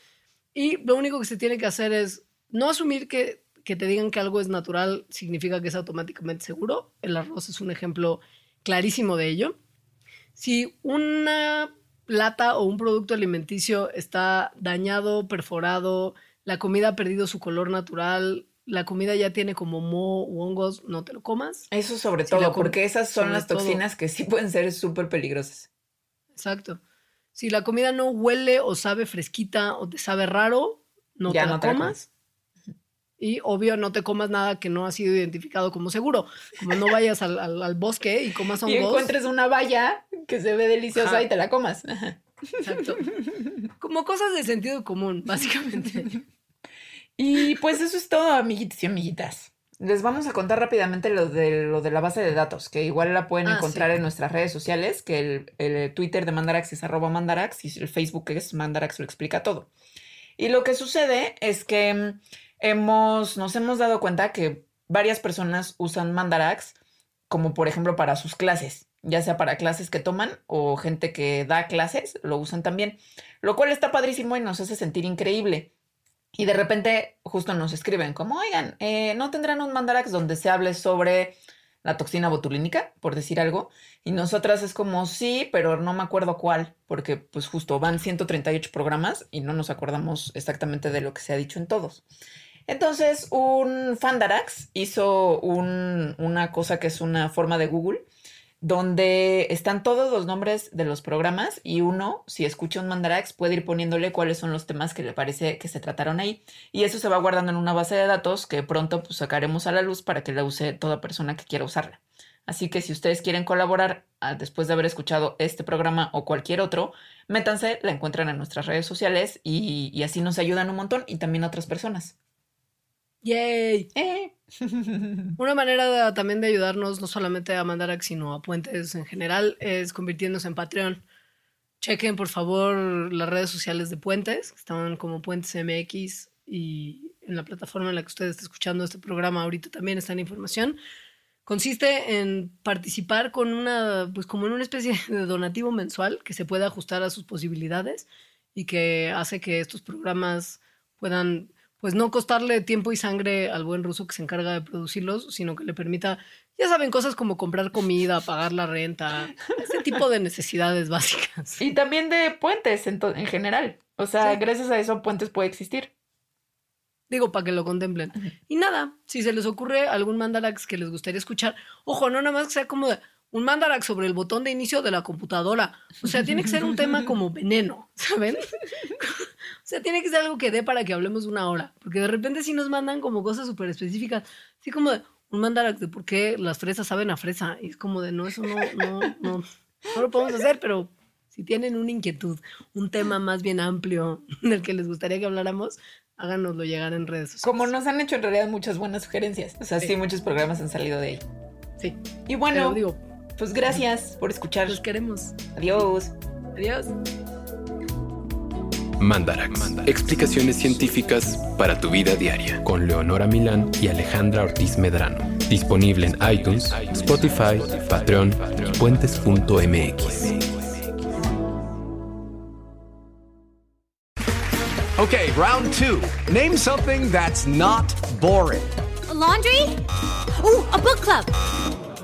S2: Y lo único que se tiene que hacer es no asumir que, que te digan que algo es natural significa que es automáticamente seguro. El arroz es un ejemplo clarísimo de ello. Si una lata o un producto alimenticio está dañado, perforado, la comida ha perdido su color natural, la comida ya tiene como moho u hongos, no te lo comas.
S3: Eso sobre todo, porque esas son las
S2: todo.
S3: toxinas que sí pueden ser súper peligrosas.
S2: Exacto. Si la comida no huele o sabe fresquita o te sabe raro, no
S3: Ya
S2: te la
S3: te la
S2: comas. Y obvio, no te comas nada que no ha sido identificado como seguro. Como no vayas al, al- al bosque y comas hongos.
S3: Y encuentres una valla que se ve deliciosa
S2: Ajá.
S3: y te la comas. Ajá.
S2: Exacto. Como cosas de sentido común, básicamente. [laughs]
S3: Y pues eso es todo, amiguitos y amiguitas. Les vamos a contar rápidamente lo de, lo de la base de datos, que igual la pueden
S2: Ah,
S3: encontrar
S2: sí.
S3: en nuestras redes sociales, que el, el Twitter de Mandarax es arroba Mandarax y el Facebook es Mandarax lo explica todo. Y lo que sucede es que mm, hemos, nos hemos dado cuenta que varias personas usan Mandarax como por ejemplo para sus clases, ya sea para clases que toman o gente que da clases, lo usan también, lo cual está padrísimo y nos hace sentir increíble. Y de repente justo nos escriben como, oigan, eh, ¿no tendrán un mandarax donde se hable sobre la toxina botulínica, por decir algo? Y nosotras es como, sí, pero no me acuerdo cuál, porque pues justo van 138 programas y no nos acordamos exactamente de lo que se ha dicho en todos. Entonces, un Fandarax hizo un- una cosa que es una forma de Google, donde están todos los nombres de los programas y uno, si escucha un Mandarax, puede ir poniéndole cuáles son los temas que le parece que se trataron ahí. Y eso se va guardando en una base de datos que pronto pues, sacaremos a la luz para que la use toda persona que quiera usarla. Así que si ustedes quieren colaborar ah, después de haber escuchado este programa o cualquier otro, métanse, la encuentran en nuestras redes sociales y, y así nos ayudan un montón y también otras personas.
S2: ¡Yay!
S3: Eh. [laughs]
S2: Una manera de- también de ayudarnos, no solamente a Mandarax, sino a Puentes en general, es convirtiéndose en Patreon. Chequen, por favor, las redes sociales de Puentes, que están como Puentes MX y en la plataforma en la que usted está escuchando este programa ahorita también está la información. Consiste en participar con una, pues como en una especie [laughs] de donativo mensual que se puede ajustar a sus posibilidades y que hace que estos programas puedan, pues no costarle tiempo y sangre al buen ruso que se encarga de producirlos, sino que le permita, ya saben, cosas como comprar comida, pagar la renta, ese tipo de necesidades básicas.
S3: Y también de puentes en, general. O sea,
S2: Sí.
S3: gracias a eso puentes puede existir.
S2: Digo, para que lo contemplen. Y nada, si se les ocurre algún mandarax que les gustaría escuchar, ojo, no nada más que sea como de un mandarax sobre el botón de inicio de la computadora. O sea, tiene que ser un tema como veneno, ¿saben? [laughs] O sea, tiene que ser algo que dé para que hablemos una hora. Porque de repente sí nos mandan como cosas súper específicas. Así como de un mandarax de por qué las fresas saben a fresa. Y es como de, no, eso no, no, no, no lo podemos hacer, pero si tienen una inquietud, un tema más bien amplio [laughs] del que les gustaría que habláramos, háganoslo llegar en redes sociales.
S3: Como nos han hecho en realidad muchas buenas sugerencias. O sea, sí,
S2: Sí.
S3: muchos programas han salido de ahí.
S2: Sí,
S3: Y bueno,
S2: pero digo,
S3: pues gracias por escuchar.
S2: los queremos.
S3: Adiós.
S2: Adiós.
S1: Mandarax. Explicaciones científicas para tu vida diaria con Leonora Milán y Alejandra Ortiz Medrano. Disponible en iTunes, Spotify, Patreon y puentes.mx.
S4: Okay, round two. Name something that's not boring.
S5: A laundry? Ooh, a book club.